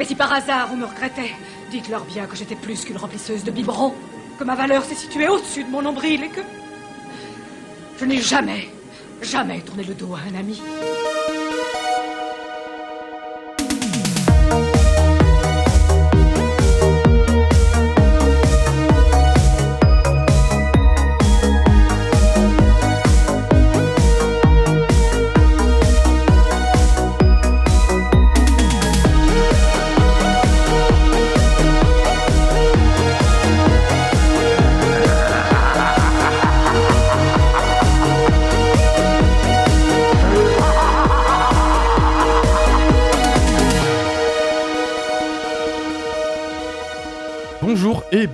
Mais si par hasard vous me regrettez, dites-leur bien que j'étais plus qu'une remplisseuse de biberons, que ma valeur s'est située au-dessus de mon nombril et que je n'ai jamais, jamais tourné le dos à un ami.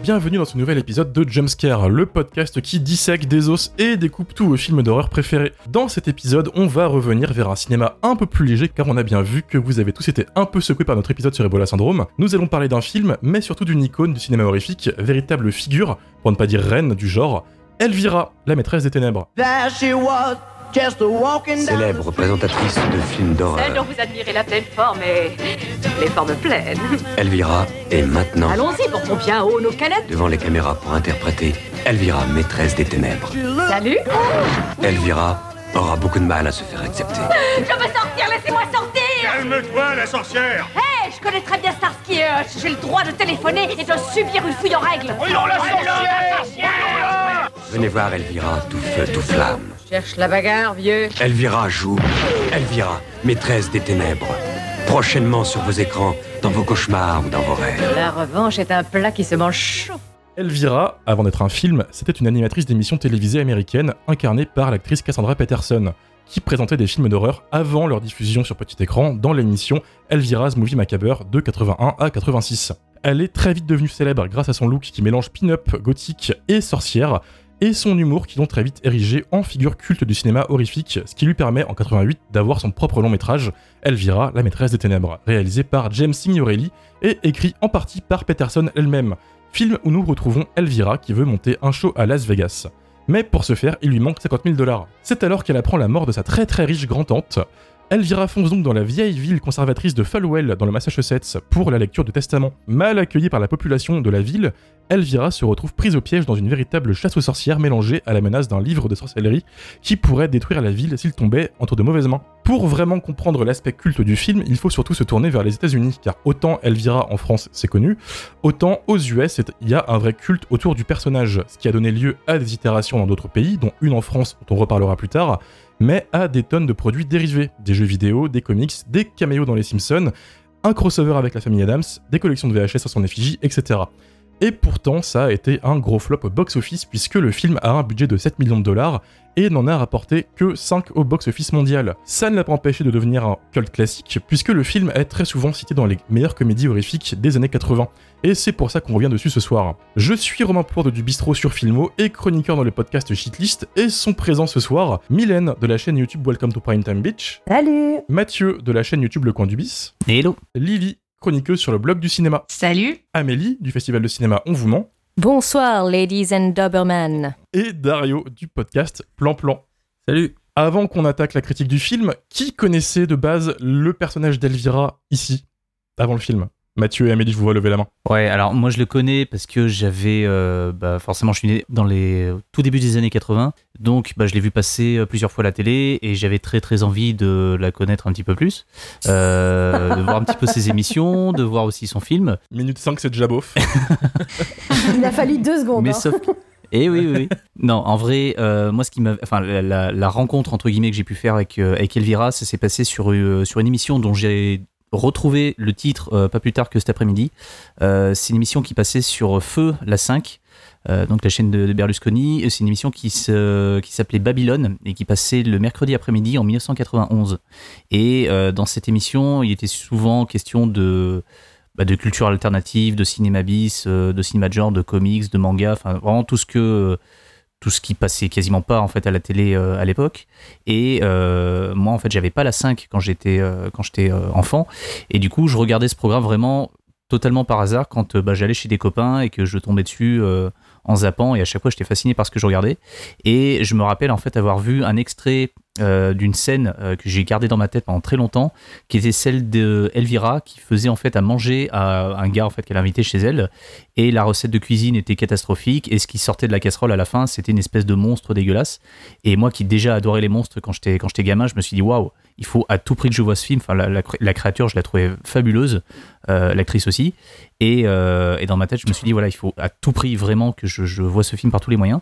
Bienvenue dans ce nouvel épisode de Jumpscare, le podcast qui dissèque des os et découpe tous vos films d'horreur préférés. Dans cet épisode, on va revenir vers un cinéma un peu plus léger car on a bien vu que vous avez tous été un peu secoués par notre épisode sur Ebola Syndrome. Nous allons parler d'un film, mais surtout d'une icône du cinéma horrifique, véritable figure, pour ne pas dire reine du genre, Elvira, la maîtresse des ténèbres. Célèbre présentatrice de films Celle dont d'horreur, vous admirez la pleine forme et les formes pleines. Elvira est maintenant Allons-y, portons bien haut nos canettes. devant les caméras pour interpréter Elvira, maîtresse des ténèbres. Salut Elvira aura beaucoup de mal à se faire accepter. Je veux sortir, laissez-moi sortir Calme-toi, la sorcière Hé, je connais très bien Starsky Hutch. J'ai le droit de téléphoner et de subir une fouille en règle. la sorcière Venez voir Elvira, tout feu, tout flamme. Cherche la bagarre, vieux. Elvira joue. Elvira, maîtresse des ténèbres. Prochainement sur vos écrans, dans vos cauchemars ou dans vos rêves. La revanche est un plat qui se mange chaud. Elvira, avant d'être un film, c'était une animatrice d'émission télévisée américaine incarnée par l'actrice Cassandra Peterson, qui présentait des films d'horreur avant leur diffusion sur petit écran dans l'émission Elvira's Movie Macabre de 81 à 86. Elle est très vite devenue célèbre grâce à son look qui mélange pin-up, gothique et sorcière, et son humour qui l'ont très vite érigé en figure culte du cinéma horrifique, ce qui lui permet en 88 d'avoir son propre long métrage, Elvira, la maîtresse des ténèbres, réalisé par James Signorelli et écrit en partie par Peterson elle-même, film où nous retrouvons Elvira qui veut monter un show à Las Vegas. Mais pour ce faire, il lui manque 50 000 dollars. C'est alors qu'elle apprend la mort de sa très très riche grand-tante. Elvira fonce donc dans la vieille ville conservatrice de Falwell dans le Massachusetts pour la lecture de testament. Mal accueillie par la population de la ville, Elvira se retrouve prise au piège dans une véritable chasse aux sorcières mélangée à la menace d'un livre de sorcellerie qui pourrait détruire la ville s'il tombait entre de mauvaises mains. Pour vraiment comprendre l'aspect culte du film, il faut surtout se tourner vers les États-Unis, car autant Elvira en France c'est connu, autant aux US il y a un vrai culte autour du personnage, ce qui a donné lieu à des itérations dans d'autres pays, dont une en France dont on reparlera plus tard, mais à des tonnes de produits dérivés, des jeux vidéo, des comics, des caméos dans les Simpsons, un crossover avec la famille Adams, des collections de VHS à son effigie, etc. Et pourtant, ça a été un gros flop au box-office puisque le film a un budget de 7 millions de dollars et n'en a rapporté que 5 au box-office mondial. Ça ne l'a pas empêché de devenir un cult classique puisque le film est très souvent cité dans les meilleures comédies horrifiques des années 80. Et c'est pour ça qu'on revient dessus ce soir. Je suis Romain Pourde du Bistrot sur Filmo et chroniqueur dans le podcast Shitlist et sont présents ce soir Mylène de la chaîne YouTube Welcome to Primetime Beach, Salut Mathieu de la chaîne YouTube Le Coin du Bis, Hello Lily, chroniqueuse sur le blog du cinéma, Salut. Amélie du Festival de cinéma On vous ment, Bonsoir, ladies and Doberman. et Dario du podcast Plan Plan. Salut. Avant qu'on attaque la critique du film, qui connaissait de base le personnage d'Elvira ici, avant le film? Mathieu et Amélie, je vous vois lever la main. Ouais, alors moi je le connais parce que j'avais, euh, bah, forcément je suis né dans les tout début des années 80, donc bah, je l'ai vu passer euh, plusieurs fois à la télé et j'avais très très envie de la connaître un petit peu plus, euh, de voir un petit peu ses émissions, de voir aussi son film. Minute 5, c'est déjà beauf. Il a fallu deux secondes. Mais hein. sauf que- Eh oui, oui, oui. Non, en vrai, euh, moi, ce qui m'a, enfin, la, la- la rencontre entre guillemets que j'ai pu faire avec euh, avec Elvira, ça s'est passé sur euh, sur une émission dont j'ai retrouvé le titre euh, pas plus tard que cet après-midi. Euh, c'est une émission qui passait sur Feu, la 5. euh, donc la chaîne de, Berlusconi, c'est une émission qui s'appelait Babylone et qui passait le mercredi après-midi en 1991. Et dans cette émission, il était souvent question de bah, de culture alternative, de cinéma bis, de cinéma de genre, de comics, de manga, enfin vraiment tout ce que tout ce qui passait quasiment pas en fait à la télé euh, à l'époque. Et euh, moi en fait j'avais pas la 5 quand j'étais euh, quand j'étais enfant. Et du coup je regardais ce programme vraiment totalement par hasard quand bah, j'allais chez des copains et que je tombais dessus en zappant. Et à chaque fois j'étais fasciné par ce que je regardais. Et je me rappelle en fait avoir vu un extrait euh, d'une scène euh, que j'ai gardée dans ma tête pendant très longtemps, qui était celle de Elvira qui faisait en fait à manger à un gars en fait qu'elle invitait chez elle, et la recette de cuisine était catastrophique, et ce qui sortait de la casserole à la fin, c'était une espèce de monstre dégueulasse. Et moi qui déjà adorais les monstres quand j'étais quand j'étais gamin, je me suis dit waouh, il faut à tout prix que je vois ce film. Enfin, la, la- créature, je la trouvais fabuleuse, euh, l'actrice aussi. Et, euh, et dans ma tête, je me suis dit, voilà, il faut à tout prix vraiment que je, je vois ce film par tous les moyens.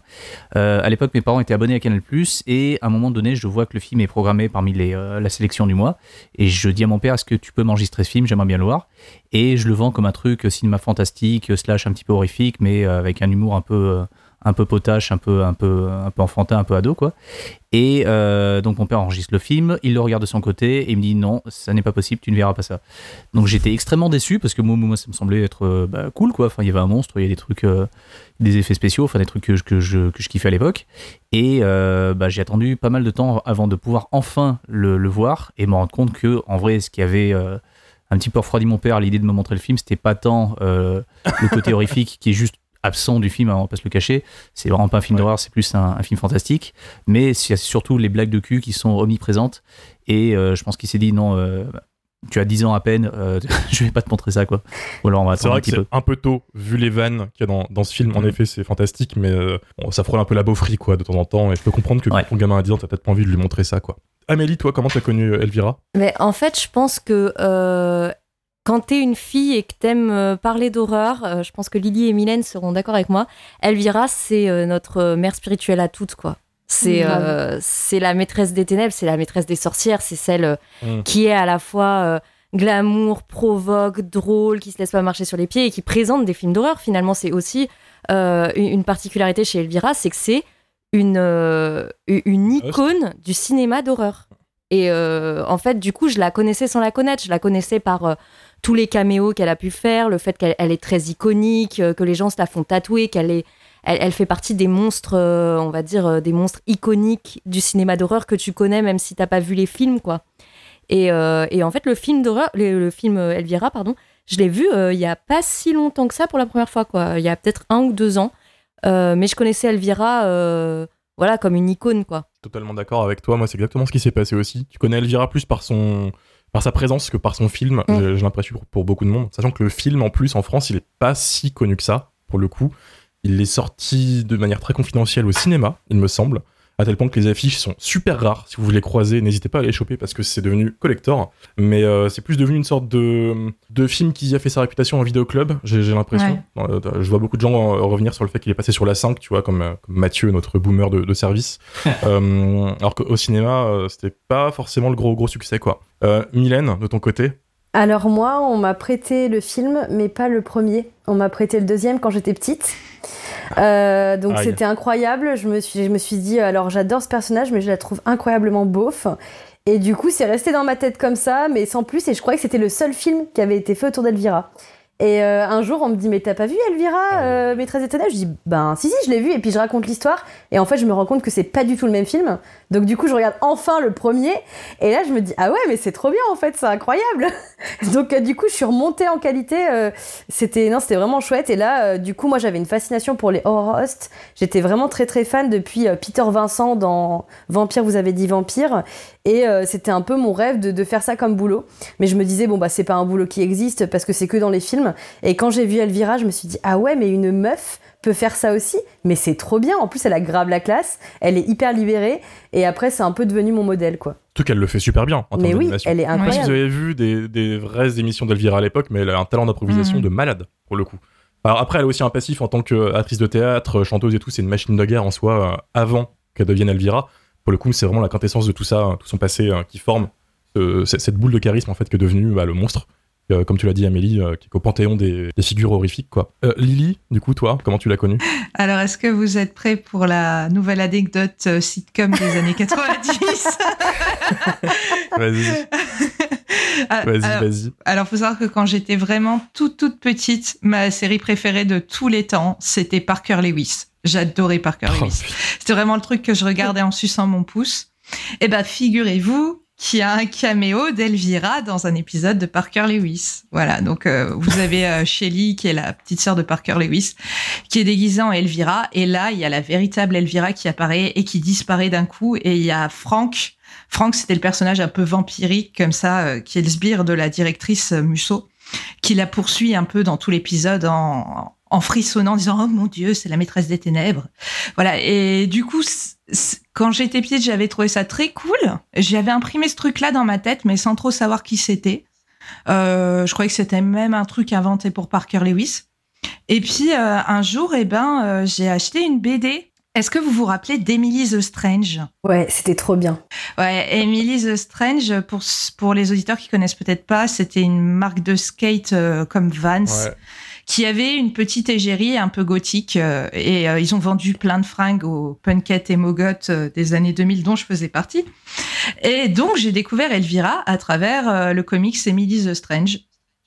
Euh, à l'époque, mes parents étaient abonnés à Canal+, et à un moment donné, je vois que le film est programmé parmi les, euh, la sélection du mois. Et je dis à mon père, est-ce que tu peux m'enregistrer ce film? J'aimerais bien le voir. Et je le vends comme un truc cinéma fantastique, slash un petit peu horrifique, mais avec un humour un peu... un peu potache, un peu, un peu, un peu enfantin, un peu ado, quoi. Et euh, donc mon père enregistre le film, il le regarde de son côté et il me dit non, ça n'est pas possible, tu ne verras pas ça. Donc j'étais extrêmement déçu parce que moi, moi ça me semblait être euh, bah, cool, quoi. Enfin, il y avait un monstre, il y a des trucs, euh, des effets spéciaux, enfin des trucs que, je- que, que je kiffais à l'époque. Et bah, j'ai attendu pas mal de temps avant de pouvoir enfin le, voir et me rendre compte que en vrai, ce qui avait euh, un petit peu refroidi mon père à l'idée de me montrer le film, c'était pas tant le côté horrifique qui est juste absent du film, hein, on va pas se le cacher. C'est vraiment pas un film d'horreur, c'est plus un, un film fantastique. Mais c'est surtout les blagues de cul qui sont omniprésentes. Et euh, je pense qu'il s'est dit non, euh, tu as 10 ans à peine, euh, je vais pas te montrer ça, quoi. Ou alors on va C'est attendre un vrai que petit c'est peu. un peu tôt, vu les vannes qu'il y a dans, dans ce film. En Mhm. effet, c'est fantastique, mais euh, bon, ça frôle un peu la beaufrie, quoi, de temps en temps. Et je peux comprendre que Ouais. ton gamin a 10 ans, t'as peut-être pas envie de lui montrer ça, quoi. Amélie, toi, comment t'as connu Elvira? Mais en fait, je pense que euh, quand t'es une fille et que t'aimes euh, parler d'horreur, euh, je pense que Lily et Mylène seront d'accord avec moi. Elvira, c'est euh, notre mère spirituelle à toutes, quoi. C'est euh, c'est la maîtresse des ténèbres, c'est la maîtresse des sorcières, c'est celle euh, Mm. qui est à la fois euh, glamour, provoque, drôle, qui se laisse pas marcher sur les pieds et qui présente des films d'horreur. Finalement, c'est aussi euh, une une particularité chez Elvira, c'est que c'est une, euh, une icône du cinéma d'horreur. Et euh, en fait, du coup, je la connaissais sans la connaître. Je la connaissais par euh, tous les caméos qu'elle a pu faire, le fait qu'elle elle est très iconique, euh, que les gens se la font tatouer, qu'elle est, elle, fait partie des monstres, euh, on va dire, euh, des monstres iconiques du cinéma d'horreur que tu connais, même si t'as pas vu les films, quoi. Et, et en fait, le film d'horreur, le, le film Elvira, pardon, je l'ai vu il y a pas si longtemps que ça pour la première fois, quoi. Il y a peut-être un ou deux ans. Mais je connaissais Elvira, voilà, comme une icône, quoi. Totalement d'accord avec toi. Moi, c'est exactement ce qui s'est passé aussi. Tu connais Elvira plus par son par sa présence que par son film. Mm. J'ai j'ai l'impression pour, pour beaucoup de monde, sachant que le film en plus en France, il est pas si connu que ça pour le coup. Il est sorti de manière très confidentielle au cinéma, il me semble, à tel point que les affiches sont super rares. Si vous voulez croiser, n'hésitez pas à les choper parce que c'est devenu collector. Mais euh, c'est plus devenu une sorte de, de film qui a fait sa réputation en vidéoclub, j'ai j'ai l'impression. Euh, je vois beaucoup de gens euh, revenir sur le fait qu'il est passé sur la 5, tu vois, comme, comme Mathieu, notre boomer de, de service. Euh, alors qu'au cinéma, c'était pas forcément le gros gros succès, quoi. Euh, Mylène, de ton côté? Alors moi, on m'a prêté le film, mais pas le premier. On m'a prêté le deuxième quand j'étais petite. Euh, donc Aïe. c'était incroyable. Je me suis, je me suis dit, alors j'adore ce personnage, mais je la trouve incroyablement beauf. Et du coup, c'est resté dans ma tête comme ça, mais sans plus. Et je croyais que c'était le seul film qui avait été fait autour d'Elvira. Et euh, un jour, on me dit, mais t'as pas vu Elvira, euh, Maîtresse Ténèbres? Je dis, ben si, si, je l'ai vu. Et puis je raconte l'histoire. Et en fait, je me rends compte que c'est pas du tout le même film. Donc du coup, je regarde enfin le premier. Et là, je me dis, ah ouais, mais c'est trop bien en fait, c'est incroyable. Donc euh, du coup, je suis remontée en qualité. euh, c'était non, c'était vraiment chouette. Et là, du coup, moi, j'avais une fascination pour les horror hosts. J'étais vraiment très très fan depuis Peter Vincent dans Vampire, vous avez dit Vampire. Et euh, c'était un peu mon rêve de, de faire ça comme boulot. Mais je me disais, bon, bah, c'est pas un boulot qui existe parce que c'est que dans les films. Et quand j'ai vu Elvira, je me suis dit, ah ouais, mais une meuf peut faire ça aussi. Mais c'est trop bien. En plus, elle a grave la classe. Elle est hyper libérée. Et après, c'est un peu devenu mon modèle, quoi. Tout qu'elle le fait super bien en termes Mais oui, elle est Je sais pas si vous incroyable. avez vu des, des vraies émissions d'Elvira à l'époque, mais elle a un talent d'improvisation Mhm. de malade, pour le coup. Alors après, elle a aussi un passif en tant qu'actrice de théâtre, chanteuse et tout, c'est une machine de guerre en soi, euh, avant qu'elle devienne Elvira. Pour le coup, c'est vraiment la quintessence de tout ça, hein, tout son passé euh, qui forme euh, cette boule de charisme en fait que est devenue bah, le monstre. Euh, comme tu l'as dit Amélie, euh, qui est au panthéon des, des figures horrifiques quoi. Lily, du coup toi, comment tu l'as connue? Alors, est-ce que vous êtes prêts pour la nouvelle anecdote sitcom des années 90 Vas-y, Ah, vas-y, alors, vas-y. alors, faut savoir que quand j'étais vraiment toute toute petite, ma série préférée de tous les temps, c'était Parker Lewis. J'adorais Parker Oh, Lewis. C'était vraiment le truc que je regardais en suçant mon pouce. Eh ben, figurez-vous qui a un caméo d'Elvira dans un épisode de Parker Lewis. Voilà, donc euh, vous avez euh, Shelly qui est la petite sœur de Parker Lewis, qui est déguisée en Elvira, et là il y a la véritable Elvira qui apparaît et qui disparaît d'un coup, et il y a Frank. Frank, c'était le personnage un peu vampirique comme ça, euh, qui est le sbire de la directrice Musso, qui la poursuit un peu dans tout l'épisode en, en frissonnant, en disant oh mon dieu, c'est la maîtresse des ténèbres. Voilà. Et du coup, quand j'étais petite, j'avais trouvé ça très cool. J'avais imprimé ce truc-là dans ma tête, mais sans trop savoir qui c'était. Euh, je croyais que c'était même un truc inventé pour Parker Lewis. Et puis euh, un jour, eh ben, euh, j'ai acheté une BD. Est-ce que vous vous rappelez d'Emily the Strange? Ouais, c'était trop bien. Ouais, Emily the Strange, pour, pour les auditeurs qui connaissent peut-être pas, c'était une marque de skate comme Vans. Ouais qui avait une petite égérie un peu gothique euh, et euh, ils ont vendu plein de fringues aux punkettes et mogottes euh, des années 2000 dont je faisais partie. Et donc j'ai découvert Elvira à travers le comics Emily the Strange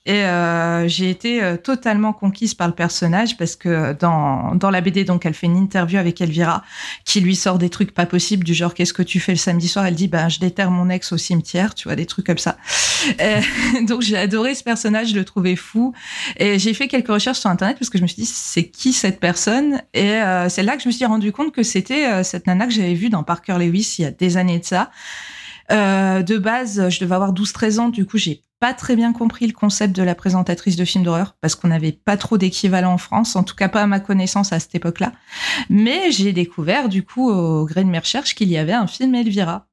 et euh, j'ai été euh, totalement conquise par le personnage parce que dans, dans la BD, donc, elle fait une interview avec Elvira qui lui sort des trucs pas possibles du genre qu'est-ce que tu fais le samedi soir? Elle dit ben je déterre mon ex au cimetière, tu vois des trucs comme ça. donc j'ai adoré ce personnage, je le trouvais fou et j'ai fait quelques recherches sur internet parce que je me suis dit c'est qui cette personne? Et euh, c'est là que je me suis rendu compte que c'était cette nana que j'avais vue dans Parker Lewis il y a des années de ça. De base, je devais avoir 12-13 ans, du coup j'ai pas très bien compris le concept de la présentatrice de films d'horreur parce qu'on n'avait pas trop d'équivalent en France, en tout cas pas à ma connaissance à cette époque-là. Mais j'ai découvert du coup au gré de mes recherches qu'il y avait un film Elvira.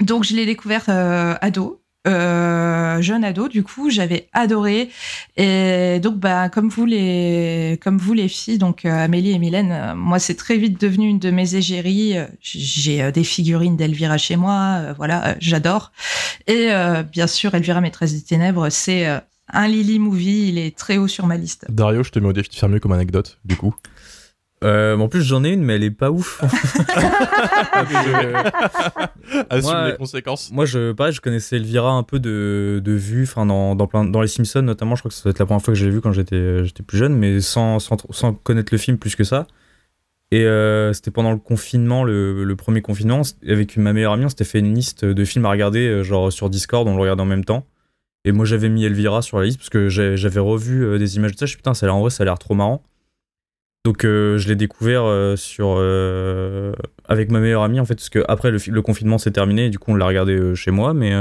Donc je l'ai découvert euh, ado euh, jeune ado, du coup, j'avais adoré. Et donc, bah, comme vous les, comme vous les filles, donc euh, Amélie et Mylène, euh, moi, c'est très vite devenu une de mes égéries. J'ai des figurines d'Elvira chez moi, voilà, j'adore. Et bien sûr, Elvira, maîtresse des ténèbres, c'est un Lily movie, il est très haut sur ma liste. Dario, je te mets au défi de faire mieux comme anecdote, du coup. Euh, en plus, j'en ai une, mais elle est pas ouf. Assume les conséquences. Moi, je, pareil, je connaissais Elvira un peu de, de vue, enfin, dans, dans, plein, dans les Simpsons notamment. Je crois que ça doit être la première fois que je l'ai vu quand j'étais, j'étais plus jeune, mais sans, sans, sans, connaître le film plus que ça. Et euh, c'était pendant le confinement, le, le, premier confinement, avec ma meilleure amie, on s'était fait une liste de films à regarder, euh, genre sur Discord, on le regardait en même temps. Et moi, j'avais mis Elvira sur la liste parce que j'avais revu des images de ça. Je suis putain, ça a l'air, en vrai, ça a l'air trop marrant. Donc euh, je l'ai découvert euh, sur euh, avec ma meilleure amie en fait parce que après le, le confinement s'est terminé et du coup on l'a regardé chez moi mais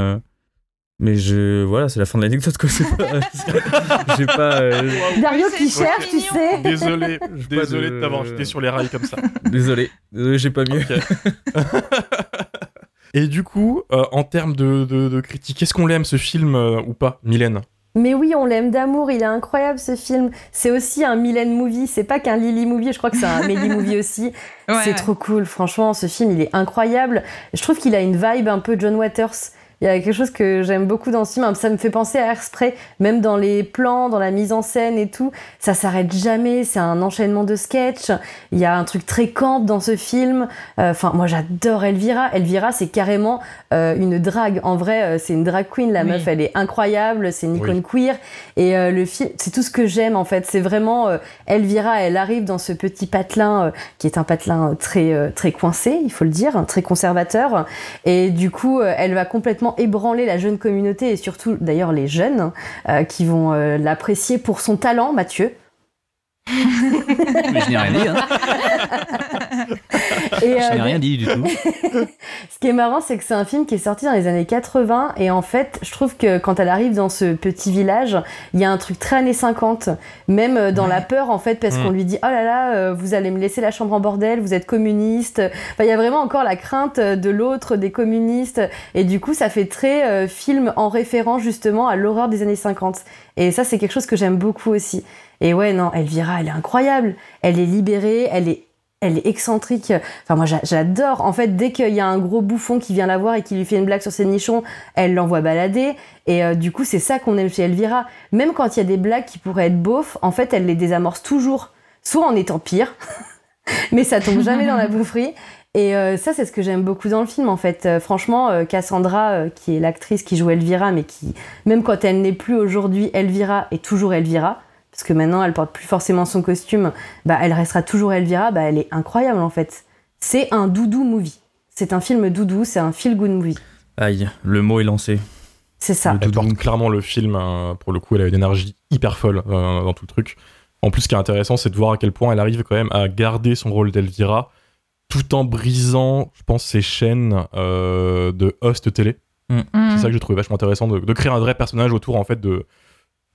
mais je voilà c'est la fin de l'anecdote quoi. C'est pas j'ai pas Dario qui cherche tu sais. Désolé désolé de, t'avoir jeté sur les rails comme ça. Désolé désolé j'ai pas mieux et du coup en termes de, de, de critique est-ce qu'on l'aime ce film ou pas Mylène? Mais oui, on l'aime d'amour, il est incroyable ce film. C'est aussi un Mylène movie, c'est pas qu'un Lily movie, je crois que c'est un Melly movie aussi. c'est trop cool, franchement, ce film il est incroyable. Je trouve qu'il a une vibe un peu John Waters. Il y a quelque chose que j'aime beaucoup dans ce film. Ça me fait penser à Airspray, même dans les plans, dans la mise en scène et tout. Ça s'arrête jamais. C'est un enchaînement de sketchs. Il y a un truc très camp dans ce film. Euh, enfin, moi, j'adore Elvira. Elvira, c'est carrément euh, une drague. En vrai, euh, c'est une drag queen. La meuf, elle est incroyable. C'est une icône queer. Et le film, c'est tout ce que j'aime en fait. C'est vraiment Elvira. Elle arrive dans ce petit patelin qui est un patelin très très coincé, il faut le dire, très conservateur. Et du coup, elle va complètement ébranler la jeune communauté et surtout d'ailleurs les jeunes euh, qui vont euh, l'apprécier pour son talent, Mathieu. Mais je n'ai rien dit. Hein. Et, je n'ai euh, rien dit du tout. ce qui est marrant, c'est que c'est un film qui est sorti dans les années 80 et en fait, je trouve que quand elle arrive dans ce petit village, il y a un truc très années 50, même euh, dans la peur en fait, parce mm. qu'on lui dit oh là là, euh, vous allez me laisser la chambre en bordel, vous êtes communiste. Enfin, il y a vraiment encore la crainte de l'autre, des communistes, et du coup, ça fait très film en référence justement à l'horreur des années 50. Et ça, c'est quelque chose que j'aime beaucoup aussi. Et ouais, non, Elvira, elle est incroyable. Elle est libérée, elle est elle est excentrique. Enfin, moi, j'adore. En fait, dès qu'il y a un gros bouffon qui vient la voir et qui lui fait une blague sur ses nichons, elle l'envoie balader. Et euh, du coup, c'est ça qu'on aime chez Elvira. Même quand il y a des blagues qui pourraient être beaufs, en fait, elle les désamorce toujours. Soit en étant pire, mais ça tombe jamais dans la boufferie. Et euh, ça, c'est ce que j'aime beaucoup dans le film, en fait. Euh, franchement, Cassandra, qui est l'actrice qui joue Elvira, mais qui, même quand elle n'est plus aujourd'hui Elvira, est toujours Elvira parce que maintenant elle porte plus forcément son costume, bah elle restera toujours Elvira, bah elle est incroyable en fait. C'est un doudou movie. C'est un film doudou, c'est un feel good movie. Aïe, le mot est lancé. C'est ça. Elle porte clairement le film, euh, pour le coup, elle a une énergie hyper folle euh, dans tout le truc. En plus, ce qui est intéressant, c'est de voir à quel point elle arrive quand même à garder son rôle d'Elvira, tout en brisant, je pense, ses chaînes euh, de host télé. Mm. C'est ça que je trouvais vachement intéressant, de, de créer un vrai personnage autour, en fait, de,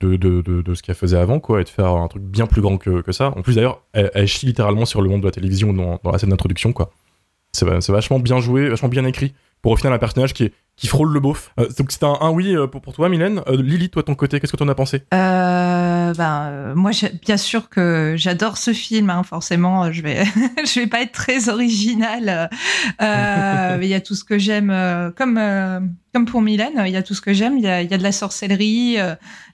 de, de, de, ce qu'elle faisait avant, quoi, et de faire un truc bien plus grand que, que ça. En plus, d'ailleurs, elle, elle chie littéralement sur le monde de la télévision dans, dans la scène d'introduction, quoi. C'est vachement bien joué, vachement bien écrit, pour au final un personnage qui, est, qui frôle le beauf. Euh, donc c'est un, un oui euh, pour, pour toi, Mylène. Euh, Lily, toi, de ton côté, qu'est-ce que t'en as pensé? Euh, ben, moi, j'ai- bien sûr que j'adore ce film. hein, forcément, je vais, je vais pas être très originale. Euh, mais il y a tout ce que j'aime, comme comme pour Mylène, il y a tout ce que j'aime. Il y a, il y a de la sorcellerie,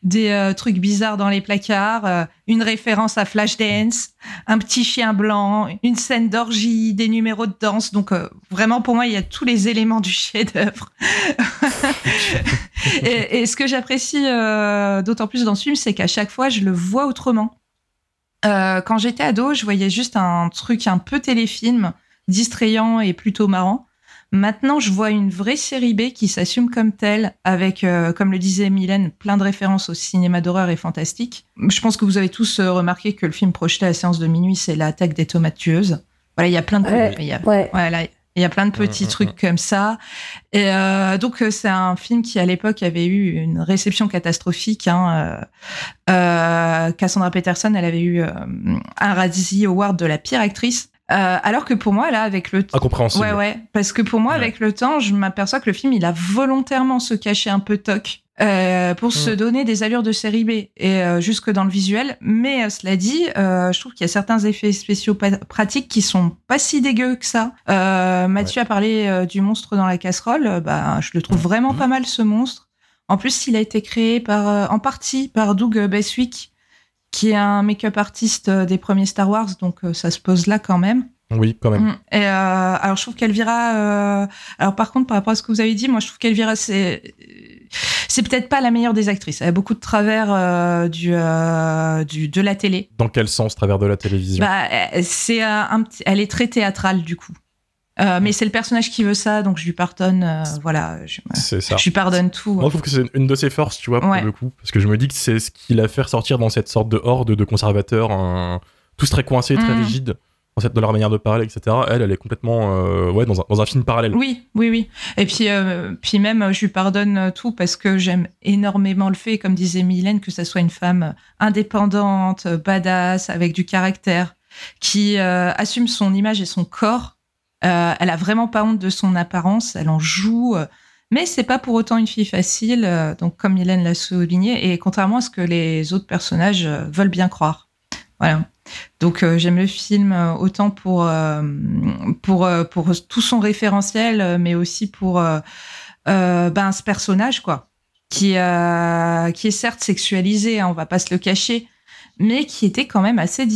des euh, trucs bizarres dans les placards, une référence à Flashdance, un petit chien blanc, une scène d'orgie, des numéros de danse. Donc euh, vraiment, pour moi, il y a tous les éléments du chef-d'œuvre. et, et ce que j'apprécie euh, d'autant plus dans ce film, c'est qu'à chaque fois, je le vois autrement. Euh, quand j'étais ado, je voyais juste un truc un peu téléfilm, distrayant et plutôt marrant. Maintenant, je vois une vraie série B qui s'assume comme telle, avec, euh, comme le disait Mylène, plein de références au cinéma d'horreur et fantastique. Je pense que vous avez tous remarqué que le film projeté à la séance de minuit, c'est l'attaque des tomates tueuses. Voilà, il y a plein de Ouais, il y a- ouais. voilà, il y a plein de petits trucs comme ça. Et euh, donc euh, c'est un film qui à l'époque avait eu une réception catastrophique. Hein, euh, Cassandra Peterson, elle avait eu un Razzie Award de la pire actrice. Euh, alors que pour moi, là, avec le temps. Incompréhensible. Ouais, ouais. Parce que pour moi, avec le temps, je m'aperçois que le film, il a volontairement se caché un peu toc. euh, pour se donner des allures de série B et euh, jusque dans le visuel. Mais euh, cela dit, je trouve qu'il y a certains effets spéciaux pratiques qui sont pas si dégueux que ça. Mathieu a parlé du monstre dans la casserole. bah, je le trouve vraiment pas mal ce monstre. En plus, il a été créé par, en partie par Doug Beswick, qui est un make-up artiste euh, des premiers Star Wars, donc euh, ça se pose là quand même. Oui, quand même. Mm. Et euh, alors je trouve qu'Elvira, euh, alors par contre par rapport à ce que vous avez dit, moi je trouve qu'Elvira c'est c'est peut-être pas la meilleure des actrices. Elle a beaucoup de travers euh, du, euh, du de la télé. Dans quel sens, travers de la télévision? Bah euh, c'est un petit, elle est très théâtrale du coup. Euh, mais c'est le personnage qui veut ça, donc je lui pardonne. euh, voilà, je, C'est ça. je lui pardonne tout. Moi, je trouve que c'est une de ses forces, tu vois, pour le coup. Parce que je me dis que c'est ce qui l'a fait ressortir dans cette sorte de horde de conservateurs, un- tous très coincés, très Mm. rigides, dans, leur manière de parler, etc. Elle, elle est complètement euh, ouais, dans, un, dans un film parallèle. Oui, oui, oui. Et puis, euh, puis même, je lui pardonne tout parce que j'aime énormément le fait, comme disait Mylène, que ça soit une femme indépendante, badass, avec du caractère, qui euh, assume son image et son corps. Euh, elle a vraiment pas honte de son apparence, elle en joue. euh, mais c'est pas pour autant une fille facile, euh, donc comme Mylène l'a souligné, et contrairement à ce que les autres personnages euh, veulent bien croire. Voilà. Donc j'aime le film autant pour pour pour tout son référentiel, mais aussi pour ben ce personnage quoi, qui qui est certes sexualisé, hein, on va pas se le cacher, mais qui était quand même assez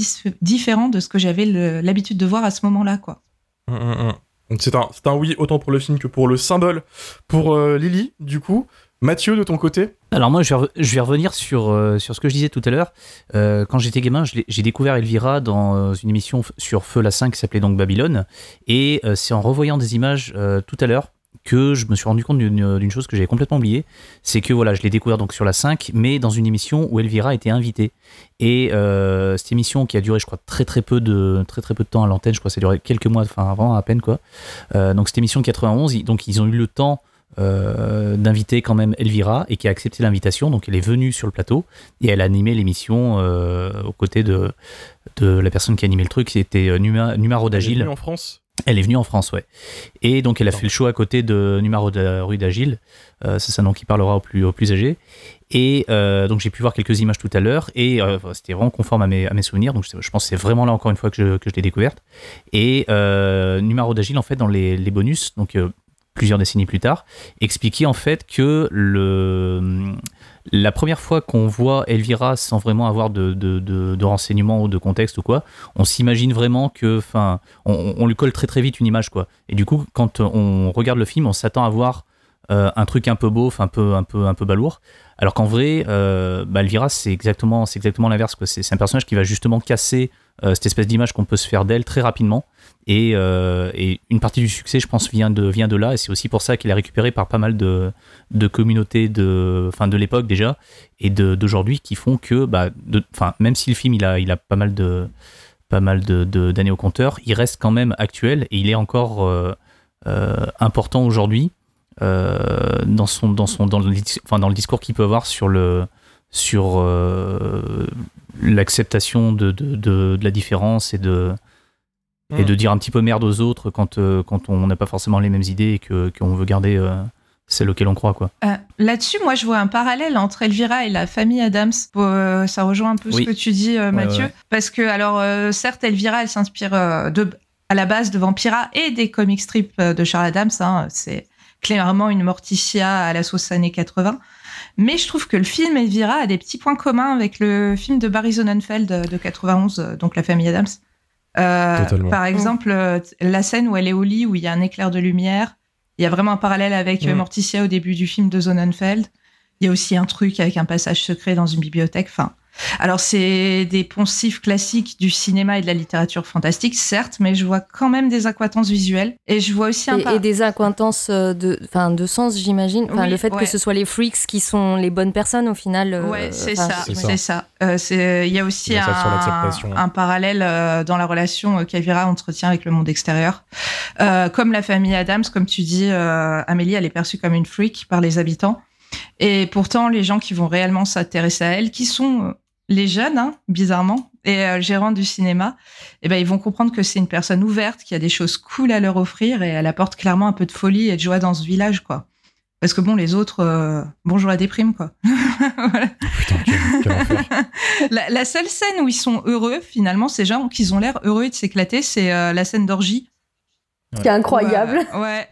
différent de ce que j'avais l'habitude de voir à ce moment-là quoi. Hum, hum, hum. C'est un, un oui autant pour le film que pour le symbole. Pour euh, Lily, du coup. Mathieu, de ton côté? Alors moi, je vais, revenir sur, euh, sur ce que je disais tout à l'heure. Euh, quand j'étais gamin, j'ai découvert Elvira dans une émission sur Feu la 5 qui s'appelait donc Babylone. Et c'est en revoyant des images tout à l'heure que je me suis rendu compte d'une d'une chose que j'avais complètement oubliée. C'est que voilà, je l'ai découvert donc sur la 5, mais dans une émission où Elvira était invitée. Et euh, cette émission qui a duré, je crois, très peu de, très, très peu de temps à l'antenne, je crois que ça a duré quelques mois, enfin avant à peine quoi. Euh, donc cette émission 91, ils- donc ils ont eu le temps euh, d'inviter quand même Elvira et qui a accepté l'invitation. Donc elle est venue sur le plateau et elle a animé l'émission euh, aux côtés de, la personne qui a animé le truc, c'était euh, Numa, Numa Rodagil. en France? Elle est venue en France, ouais. Et donc elle a fait le show à côté de Numa Roda- Rodagil. Euh, ça, c'est un nom qui parlera aux plus, aux plus âgés. Et euh, donc j'ai pu voir quelques images tout à l'heure et euh, c'était vraiment conforme à mes, à mes souvenirs. Donc je, pense que c'est vraiment là encore une fois que je, que je l'ai découverte. Et euh, Numa Rodagil, en fait, dans les, les bonus, donc euh, plusieurs décennies plus tard, expliquait en fait que le, la première fois qu'on voit Elvira sans vraiment avoir de, de, de- renseignements ou de contexte ou quoi, on s'imagine vraiment que, enfin, on, lui colle très très vite une image quoi. Et du coup, quand on regarde le film, on s'attend à voir un truc un peu beauf, un peu, un peu, un peu balourd. Alors qu'en vrai, bah, Elvira, c'est exactement, c'est exactement l'inverse. C'est un personnage qui va justement casser cette espèce d'image qu'on peut se faire d'elle très rapidement. Et, une partie du succès, je pense, vient de, vient de là. Et c'est aussi pour ça qu'il est récupéré par pas mal de, de communautés de, de l'époque déjà et d'aujourd'hui qui font que, bah, même si le film il a, il a pas mal de d'années de, au compteur, il reste quand même actuel et il est encore euh, euh, important aujourd'hui euh, dans, son, dans, son, dans, le, dans le discours qu'il peut avoir sur le sur l'acceptation de, de, de, la différence et de, et de hmm. dire un petit peu merde aux autres quand, quand on n'a pas forcément les mêmes idées et qu'on veut garder celle auquel on croit. quoi. Euh, là-dessus, moi, je vois un parallèle entre Elvira et la famille Adams. Euh, ça rejoint un peu ce que tu dis, euh, Mathieu. Parce que, alors, certes, Elvira, elle s'inspire de, à la base de Vampira et des comic strips de Charles Adams. Hein. C'est clairement une Morticia à la sauce années 80. Mais je trouve que le film Elvira a des petits points communs avec le film de Barry Sonnenfeld de 91, donc La famille Adams. Par exemple, la scène où elle est au lit, où il y a un éclair de lumière, il y a vraiment un parallèle avec euh, Morticia au début du film de Zonenfeld. Il y a aussi un truc avec un passage secret dans une bibliothèque. Enfin, alors, c'est des poncifs classiques du cinéma et de la littérature fantastique, certes, mais je vois quand même des acquaintances visuelles. Et je vois aussi un Et, et des acquaintances euh, de, fin, de sens, j'imagine. Le fait que ce soit les freaks qui sont les bonnes personnes, au final. Euh, ouais, c'est ça. C'est ça. Euh, il y a aussi un, un, parallèle dans la relation qu'Avira entretient avec le monde extérieur. comme la famille Adams, comme tu dis, Amélie, elle est perçue comme une freak par les habitants. Et pourtant, les gens qui vont réellement s'intéresser à elle, qui sont les jeunes, hein, bizarrement, et euh, gérants du cinéma, eh ben, ils vont comprendre que c'est une personne ouverte, qui a des choses cool à leur offrir, et elle apporte clairement un peu de folie et de joie dans ce village, quoi. Parce que bon, les autres, euh, bonjour la déprime, quoi. la, la, seule scène où ils sont heureux, finalement, ces gens qui ont l'air heureux de s'éclater, c'est euh, la scène d'orgie qui est incroyable. Ouais.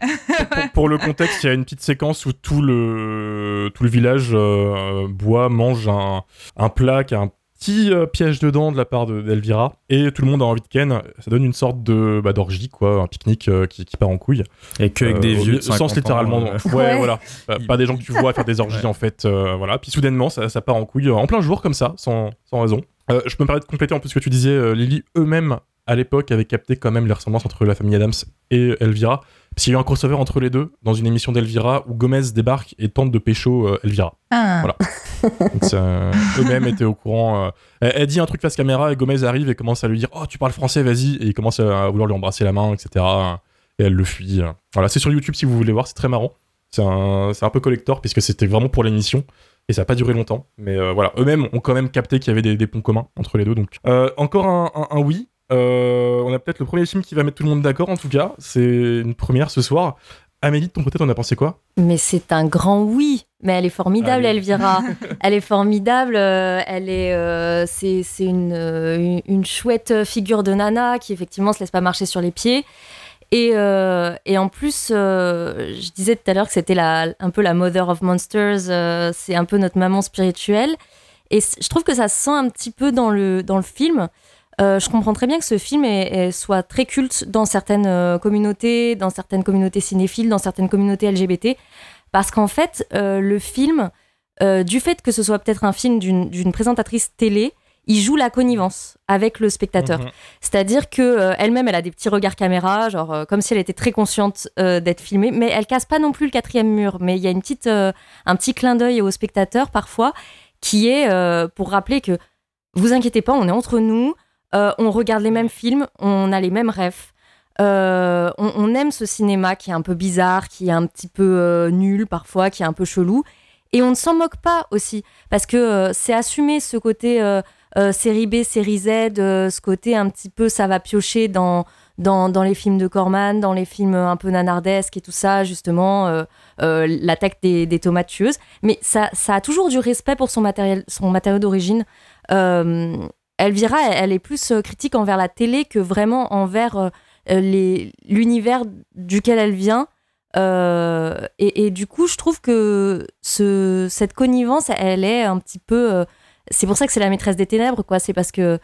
pour, le contexte, il y a une petite séquence où tout le, tout le village euh, boit, mange un, un plat qui a un petit euh, piège dedans de la part d'Elvira et tout le monde a envie de ken. Ça donne une sorte de bah, d'orgie, quoi, un pique-nique euh, qui, qui, part en couille. Et que avec des vieux. Sens littéralement. Ouais, voilà. pas des gens que tu vois faire des orgies en fait. voilà. Puis soudainement, ça, ça, part en couille en plein jour comme ça, sans, sans raison. je peux me permettre de compléter en plus ce que tu disais, Lily. Eux-mêmes à l'époque avait capté quand même les ressemblances entre la famille Adams et Elvira. Parce qu'il y a eu un crossover entre les deux dans une émission d'Elvira où Gomez débarque et tente de pécho euh, Elvira. Ah. Voilà. Euh, eux-mêmes étaient au courant. Euh, elle, dit un truc face caméra et Gomez arrive et commence à lui dire Oh, tu parles français, vas-y. Et il commence à vouloir lui embrasser la main, etc. Et elle le fuit. Voilà, c'est sur YouTube si vous voulez voir, c'est très marrant. C'est un, un, peu collector puisque c'était vraiment pour l'émission et ça n'a pas duré longtemps. Mais voilà, eux-mêmes ont quand même capté qu'il y avait des, ponts communs entre les deux. Donc, encore un, un oui. Euh, on a peut-être le premier film qui va mettre tout le monde d'accord, en tout cas. C'est une première ce soir. Amélie, de ton côté, t'en as pensé quoi? Mais c'est un grand oui. Mais elle est formidable, Elvira. elle est formidable. Euh, elle est, euh, c'est, une, une, chouette figure de nana qui effectivement se laisse pas marcher sur les pieds. Et, et en plus, je disais tout à l'heure que c'était un peu la mother of monsters. c'est un peu notre maman spirituelle. Et je trouve que ça se sent un petit peu dans le, dans le film. Euh, je comprends très bien que ce film soit très culte dans certaines euh, communautés, dans certaines communautés cinéphiles, dans certaines communautés LGBT, parce qu'en fait, euh, le film, du fait que ce soit peut-être un film d'une présentatrice télé, il joue la connivence avec le spectateur. Mhm. C'est-à-dire que elle-même, elle a des petits regards caméra, genre comme si elle était très consciente d'être filmée, mais elle casse pas non plus le quatrième mur. Mais il y a une petite, un petit clin d'œil au spectateur parfois, qui est pour rappeler que vous inquiétez pas, on est entre nous. Euh, on regarde les mêmes films, on a les mêmes rêves. Euh, on, aime ce cinéma qui est un peu bizarre, qui est un petit peu euh, nul parfois, qui est un peu chelou. Et on ne s'en moque pas aussi, parce que c'est assumer ce côté série B, série Z, ce côté un petit peu ça va piocher dans, dans, les films de Corman, dans les films un peu nanardesques et tout ça, justement, l'attaque des, des tomates tueuses. Mais ça, ça a toujours du respect pour son, matériel, son matériau d'origine. Elvira, elle, est plus euh, critique envers la télé que vraiment envers euh, euh, l'univers duquel elle vient. et, du coup, je trouve que cette connivence, elle est un petit peu. c'est pour ça que c'est la maîtresse des ténèbres, quoi. C'est parce que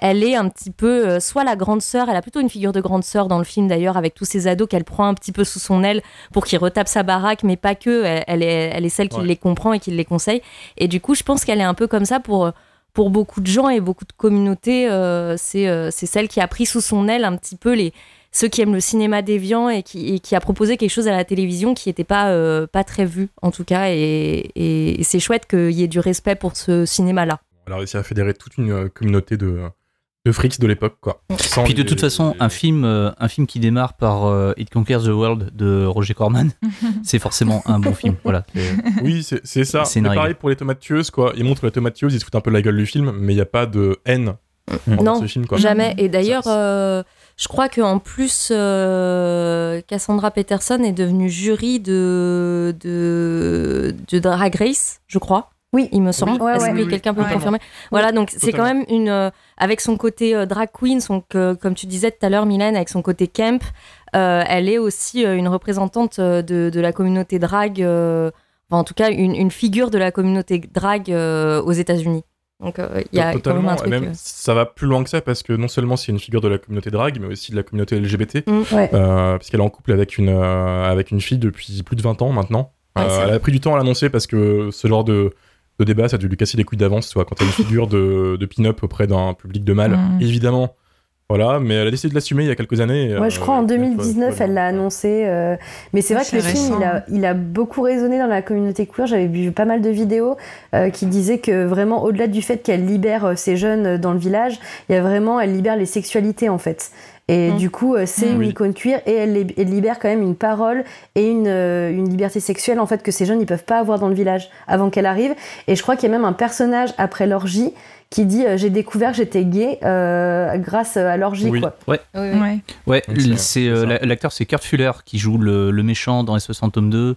elle, est un petit peu euh, soit la grande sœur, elle a plutôt une figure de grande sœur dans le film d'ailleurs, avec tous ces ados qu'elle prend un petit peu sous son aile pour qu'ils retapent sa baraque, mais pas que. Elle, est, elle est celle qui les comprend et qui les conseille. Et du coup, je pense qu'elle est un peu comme ça pour pour beaucoup de gens et beaucoup de communautés, c'est celle qui a pris sous son aile un petit peu les, ceux qui aiment le cinéma déviant et qui, qui a proposé quelque chose à la télévision qui n'était pas, euh, pas très vu, en tout cas. Et, et c'est chouette qu'il y ait du respect pour ce cinéma-là. Elle a réussi à fédérer toute une euh, communauté de, de freaks de l'époque. quoi. Puis de toute façon, un film, euh, un film qui démarre par It Conquers the World de Roger Corman, c'est forcément un bon film. Voilà. Oui, c'est ça. C'est pareil pour les tomates tueuses. Quoi. Ils montrent les tomates tueuses, ils se foutent un peu la gueule du film, mais il n'y a pas de haine. Non, ce film, quoi. jamais. Et d'ailleurs, je crois qu'en plus, euh, Cassandra Peterson est devenue jury de, de, de Drag Race, je crois. Oui, il me semble. Est-ce que quelqu'un peut confirmer? Voilà, donc c'est quand même une. Euh, avec son côté euh, drag queen, son, comme tu disais tout à l'heure, Mylène, avec son côté camp, elle est aussi une représentante de, de, la communauté drag, enfin, en tout cas, une, une, figure de la communauté drag aux États-Unis. Donc euh, il y a quand même un truc. Euh, ça va plus loin que ça parce que non seulement c'est une figure de la communauté drag, mais aussi de la communauté LGBT, mm. euh, puisqu'elle est en couple avec une, avec une fille depuis plus de 20 ans maintenant. elle a pris du temps à l'annoncer parce que ce genre de, de débat, ça a dû lui casser les couilles d'avance. Quand tu as une figure de, de pin-up auprès d'un public de mâles, mm. évidemment, voilà, mais elle a décidé de l'assumer il y a quelques années. Ouais, je crois en 2019, elle l'a annoncé. Euh, mais c'est vrai que le film, il a, il a, beaucoup résonné dans la communauté queer. J'avais vu pas mal de vidéos euh, qui disaient que vraiment, au-delà du fait qu'elle libère euh, ces jeunes dans le village, il y a vraiment, elle libère les sexualités en fait. Et mm. du coup, c'est une icône queer et elle, libère quand même une parole et une, une, liberté sexuelle en fait que ces jeunes ils peuvent pas avoir dans le village avant qu'elle arrive. Et je crois qu'il y a même un personnage après l'orgie qui dit euh, j'ai découvert que j'étais gay euh, grâce à l'orgie quoi. Ouais. Ouais. ouais. c'est euh, l'acteur c'est Kurt Fuller qui joue le, le méchant dans S62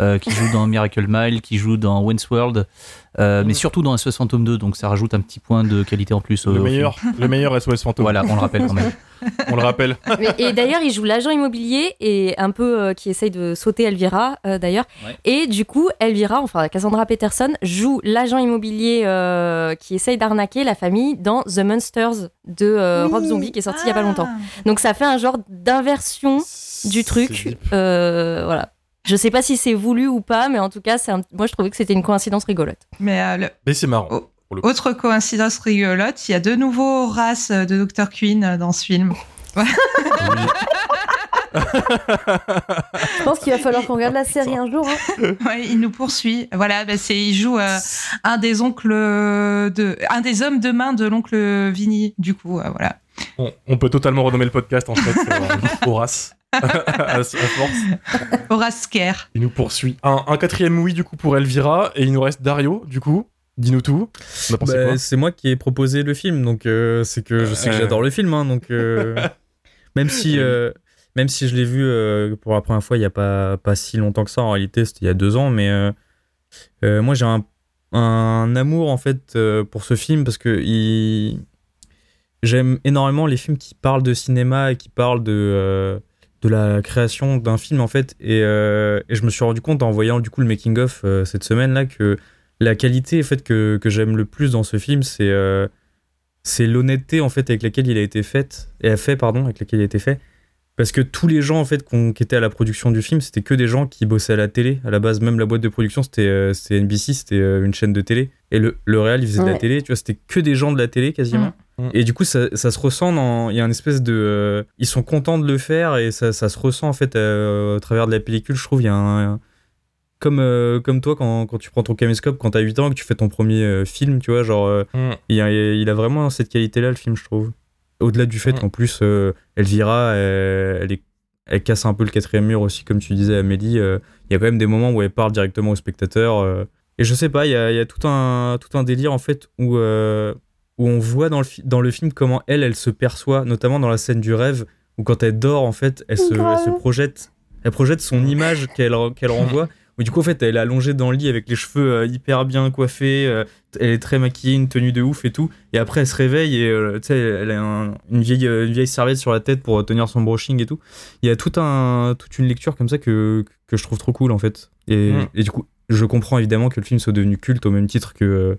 euh, qui joue dans Miracle Mile, qui joue dans Wayne's World, euh, mais surtout dans SOS Phantom 2, donc ça rajoute un petit point de qualité en plus. le, meilleur, le meilleur SOS Phantom. Voilà, on le rappelle quand même. on le rappelle. et d'ailleurs, il joue l'agent immobilier et un peu euh, qui essaye de sauter Elvira, d'ailleurs. Et du coup, Elvira, enfin Cassandra Peterson, joue l'agent immobilier qui essaye d'arnaquer la famille dans The Monsters de Rob Zombie, qui est sorti il y a pas longtemps. Ah. Donc ça fait un genre d'inversion du truc. voilà. Je sais pas si c'est voulu ou pas, mais en tout cas, moi je trouvais que c'était une coïncidence rigolote. Mais, euh, mais c'est marrant. autre coïncidence rigolote, il y a de nouveaux races de Dr. Queen euh, dans ce film. Je pense qu'il va falloir qu'on regarde la série un jour. Hein. il nous poursuit. Voilà, bah, c'est il joue euh, un des oncles de, un des hommes de main de l'oncle Vinny. Du coup, voilà. On, peut totalement renommer le podcast en fait Horace. À, force. Horace Scare. Il nous poursuit. Un, quatrième oui du coup pour Elvira et il nous reste Dario du coup. Dis-nous tout. Bah, c'est moi qui ai proposé le film, donc euh, c'est que je sais que j'adore le film, hein, donc euh, même si euh, même si je l'ai vu pour la première fois il y a pas pas si longtemps que ça en réalité, c'était il y a deux ans, mais moi j'ai un, un, amour en fait pour ce film parce que il... j'aime énormément les films qui parlent de cinéma et qui parlent de de la création d'un film en fait. Euh, et, je me suis rendu compte en voyant du coup le making of euh, cette semaine là que la qualité en fait que, que j'aime le plus dans ce film c'est euh, c'est l'honnêteté en fait avec laquelle il a été fait et fait pardon avec laquelle il a été fait. Parce que tous les gens en fait qui étaient à la production du film c'était que des gens qui bossaient à la télé. À la base même la boîte de production c'était NBC c'était une chaîne de télé. Et le, le réel il faisait de la télé tu vois c'était que des gens de la télé quasiment. Mm. Mm. Et du coup, ça, ça, se ressent dans. Il y a une espèce de. Euh, ils sont contents de le faire et ça, ça se ressent en fait euh, au travers de la pellicule. Je trouve, il y a un. comme, euh, comme toi, quand, quand, tu prends ton caméscope, quand t'as 8 ans, que tu fais ton premier film, tu vois, genre. Mm. il, a, il, a, vraiment cette qualité-là, le film, je trouve. Au-delà du fait mm. qu'en plus, Elvira, elle, elle, est, elle, casse un peu le quatrième mur aussi, comme tu disais, Amélie. Il y a quand même des moments où elle parle directement au spectateur. et je sais pas, il y a, y a, tout, un, tout un délire en fait où où on voit dans le, dans le film comment elle, elle se perçoit, notamment dans la scène du rêve, où quand elle dort, en fait, elle, se, se projette, elle projette son image qu'elle qu'elle renvoie. Où du coup, en fait, elle est allongée dans le lit avec les cheveux euh, hyper bien coiffés, euh, elle est très maquillée, une tenue de ouf et tout. Et après, elle se réveille et euh, tu sais, elle a une, vieille, une vieille serviette sur la tête pour tenir son brushing et tout. Il y a tout un, toute une lecture comme ça que, que je trouve trop cool, en fait. Et, mm. et du coup, je comprends évidemment que le film soit devenu culte au même titre que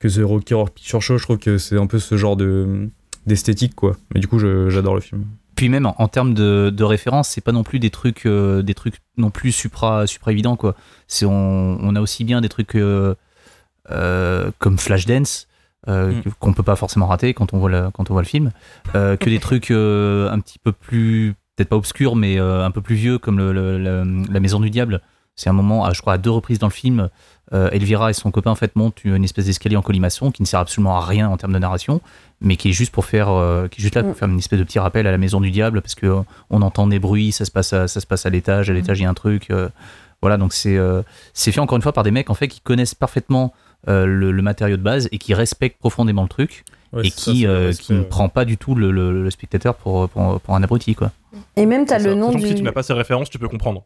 que The Rocky Horror Picture Show. Je trouve que c'est un peu ce genre de d'esthétique, quoi. Mais du coup, j'adore le film. Puis même en, termes de, de référence, c'est pas non plus des trucs, euh, des trucs non plus supra, supra évidents, quoi. C'est on, on, a aussi bien des trucs euh, euh, comme Flashdance. Mm. qu'on peut pas forcément rater quand on voit le, quand on voit le film que des trucs un petit peu plus peut-être pas obscurs mais un peu plus vieux comme le, la maison du diable c'est un moment, je crois, à deux reprises dans le film, euh, Elvira et son copain en fait montent une espèce d'escalier en colimaçon qui ne sert absolument à rien en termes de narration, mais qui est juste pour faire, euh, qui est juste là pour mm. faire une espèce de petit rappel à la maison du diable parce que euh, on entend des bruits, ça se passe, à, ça se passe à l'étage, à l'étage il y a un truc, voilà. Donc c'est c'est fait encore une fois par des mecs en fait qui connaissent parfaitement le, matériau de base et qui respectent profondément le truc. et qui, qui ne prend pas du tout le, le, spectateur pour, pour, un abruti. Quoi. Et même, tu as le nom du... Si tu n'as pas ces références, tu peux comprendre.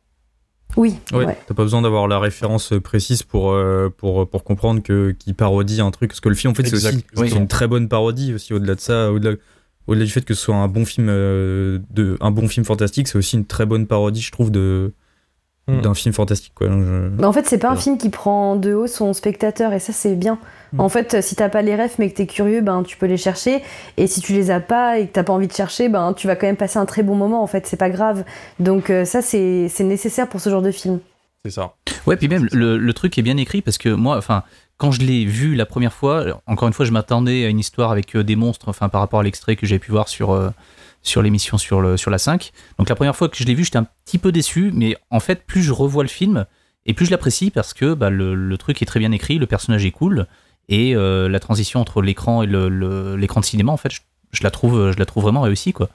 Oui. Ouais, T'as pas besoin d'avoir la référence précise pour, euh, pour, pour comprendre que qu'il parodie un truc. Parce que le film, en fait, c'est aussi une très bonne parodie aussi. Au-delà de ça, au-delà au-delà du fait que ce soit un bon film euh, de un bon film fantastique, c'est aussi une très bonne parodie, je trouve, de hmm. d'un film fantastique. Quoi. en fait, c'est pas un film qui prend de haut son spectateur et ça, c'est bien. Mm. En fait, si t'as pas les refs mais que t'es curieux, ben tu peux les chercher. Et si tu les as pas et que t'as pas envie de chercher, ben tu vas quand même passer un très bon moment. En fait, c'est pas grave. Donc euh, ça, c'est nécessaire pour ce genre de film. C'est ça. Ouais, puis même le, truc est bien écrit parce que moi, enfin, quand je l'ai vu la première fois, encore une fois, je m'attendais à une histoire avec euh, des monstres, enfin par rapport à l'extrait que j'ai pu voir sur euh, sur l'émission sur le sur la 5. Donc la première fois que je l'ai vu, j'étais un petit peu déçu, mais en fait, plus je revois le film et plus je l'apprécie parce que bah, le, le, truc est très bien écrit, le personnage est cool et euh, la transition entre l'écran et l'écran de cinéma en fait je, la trouve je la trouve vraiment réussie quoi.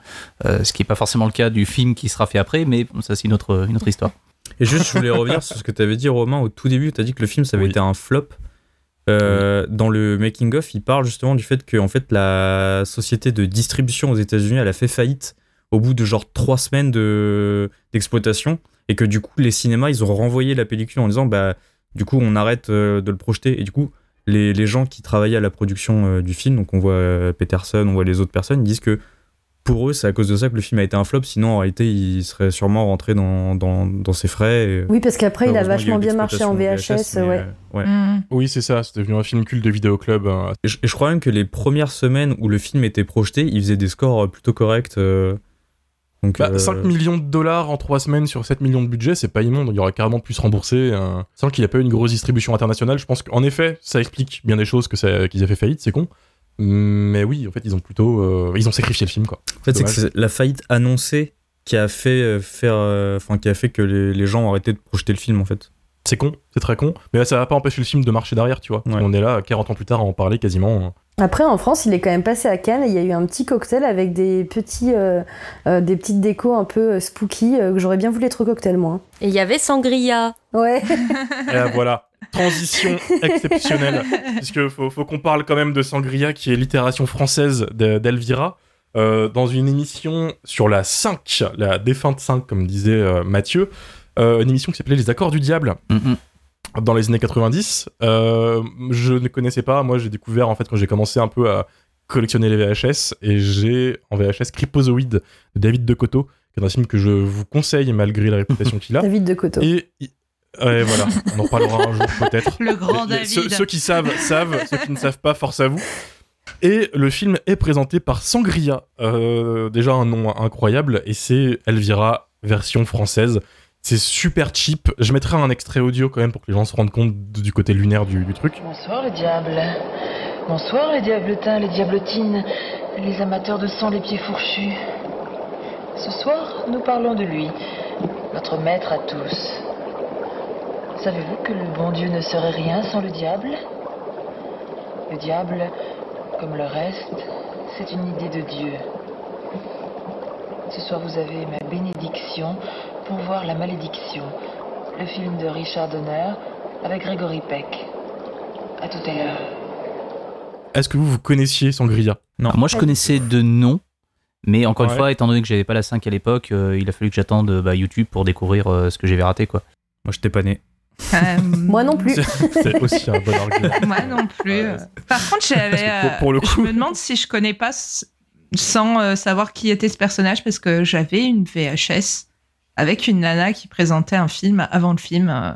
Euh, ce qui n'est pas forcément le cas du film qui sera fait après mais ça c'est une autre une autre histoire. Et juste je voulais revenir sur ce que tu avais dit Romain au tout début tu as dit que le film ça avait été un flop euh, dans le making of il parle justement du fait que en fait la société de distribution aux États-Unis elle a fait faillite au bout de genre trois semaines de d'exploitation et que du coup les cinémas ils ont renvoyé la pellicule en disant bah du coup on arrête de le projeter. Et du coup les, gens qui travaillaient à la production euh, du film, donc on voit euh, Peterson, on voit les autres personnes, ils disent que pour eux, c'est à cause de ça que le film a été un flop. Sinon, en réalité, il serait sûrement rentré dans, dans, ses frais. oui, parce qu'après, il a vachement bien marché en VHS. ouais. Euh, mm. Oui, c'est ça. C'est devenu un film culte de vidéoclub. Hein. Et, je, crois même que les premières semaines où le film était projeté, il faisait des scores plutôt corrects. 5 bah, euh, millions de dollars en 3 semaines sur 7 millions de budget, c'est pas immonde, il y aurait carrément pu se rembourser. Hein. Sans qu'il n'y a pas eu une grosse distribution internationale, je pense qu'en effet, ça explique bien des choses que qu'ils aient fait faillite, c'est con. Mais oui, en fait, ils ont plutôt. Euh, ils ont sacrifié le film, quoi. En fait, c'est la faillite annoncée qui a fait, euh, faire, enfin, qui a fait que les, gens ont arrêté de projeter le film, en fait. C'est con, c'est très con, mais ça va pas empêcher le film de marcher derrière, tu vois. On est là 40 ans plus tard à en parler quasiment. Après, en France, il est quand même passé à Cannes et il y a eu un petit cocktail avec des, petits, euh, euh, des petites décos un peu euh, spooky que j'aurais bien voulu être au cocktail, moi. Et il y avait Sangria. Ouais. et voilà, transition exceptionnelle. Puisque faut, faut qu'on parle quand même de Sangria, qui est l'itération française d'Elvira. dans une émission sur la 5, la défunte 5, comme disait Mathieu, une émission qui s'appelait Les Accords du Diable. Mm, mm dans les années 90. Euh, je ne connaissais pas. Moi, j'ai découvert en fait quand j'ai commencé un peu à collectionner les VHS et j'ai en VHS Cryptozoid de David de Coteau, qui est un film que je vous conseille malgré la réputation qu'il a. David de Coteau. Et ouais, voilà, on en reparlera un jour peut-être. Le grand David. Ceux, qui savent savent, ceux qui ne savent pas, force à vous. Et le film est présenté par Sangria, euh, déjà un nom incroyable, et c'est Elvira version française. C'est super cheap. Je mettrai un extrait audio quand même pour que les gens se rendent compte du côté lunaire du, truc. Bonsoir le diable. Bonsoir les diabletins, les diablotines, les amateurs de sang, les pieds fourchus. Ce soir, nous parlons de lui, notre maître à tous. Savez-vous que le bon Dieu ne serait rien sans le diable? Le diable, comme le reste, c'est une idée de Dieu. Ce soir, vous avez ma bénédiction pour voir La Malédiction, le film de Richard Donner avec Gregory Peck. À tout à l'heure. Est-ce que vous, vous connaissiez Sangria? Non. moi, je connaissais de nom, mais encore une fois, étant donné que j'avais pas la 5 à l'époque, euh, il a fallu que j'attende bah, YouTube pour découvrir euh, ce que j'avais raté, quoi. Moi, je t'ai pas né. Euh, moi non plus. C'est aussi un bon argument. Moi non plus. Par contre, j'avais. Pour, le coup... Je me demande si je connais pas sans savoir qui était ce personnage parce que j'avais une VHS avec une nana qui présentait un film avant le film. Euh,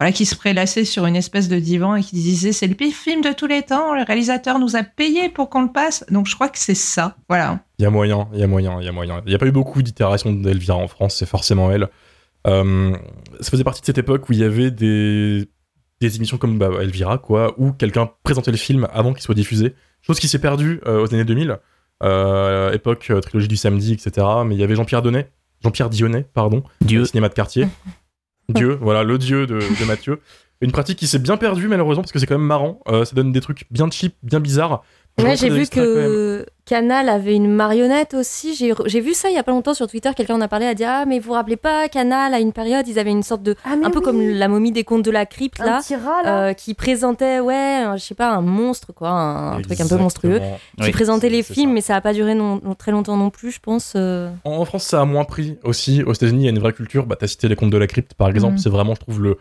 voilà, qui se prélassait sur une espèce de divan et qui disait c'est le pire film de tous les temps, le réalisateur nous a payé pour qu'on le passe. Donc je crois que c'est ça. Voilà. Il y a moyen, il y a moyen, il y a moyen. Il n'y a pas eu beaucoup d'itérations d'Elvira en France, c'est forcément elle. Euh, ça faisait partie de cette époque où il y avait des, des émissions comme bah, Elvira, quoi, où quelqu'un présentait le film avant qu'il soit diffusé. Chose qui s'est perdue euh, aux années 2000, euh, époque euh, trilogie du samedi, etc. Mais il y avait Jean-Pierre Donnet, Jean-Pierre Dionnet, pardon, Dieu. cinéma de quartier. Dieu, voilà, le dieu de, de Mathieu. Une pratique qui s'est bien perdue malheureusement parce que c'est quand même marrant. Euh, ça donne des trucs bien cheap, bien bizarres. Ouais, j'ai vu que Canal avait une marionnette aussi. J'ai vu ça il y a pas longtemps sur Twitter. Quelqu'un en a parlé, a dit Ah, mais vous vous rappelez pas, Canal, à une période, ils avaient une sorte de. Ah, un peu comme la momie des contes de la crypte, Un là. petit rat, là. euh, qui présentait, ouais, je sais pas, un monstre, quoi, un, un truc un peu monstrueux. Qui Oui, présentait les films, mais ça a pas duré non, non- très longtemps non plus, je pense. euh. En en France, ça a moins pris aussi. Aux États-Unis, il y a une vraie culture. Bah, t'as cité les contes de la crypte, par exemple. Mhm. C'est vraiment, je trouve, le,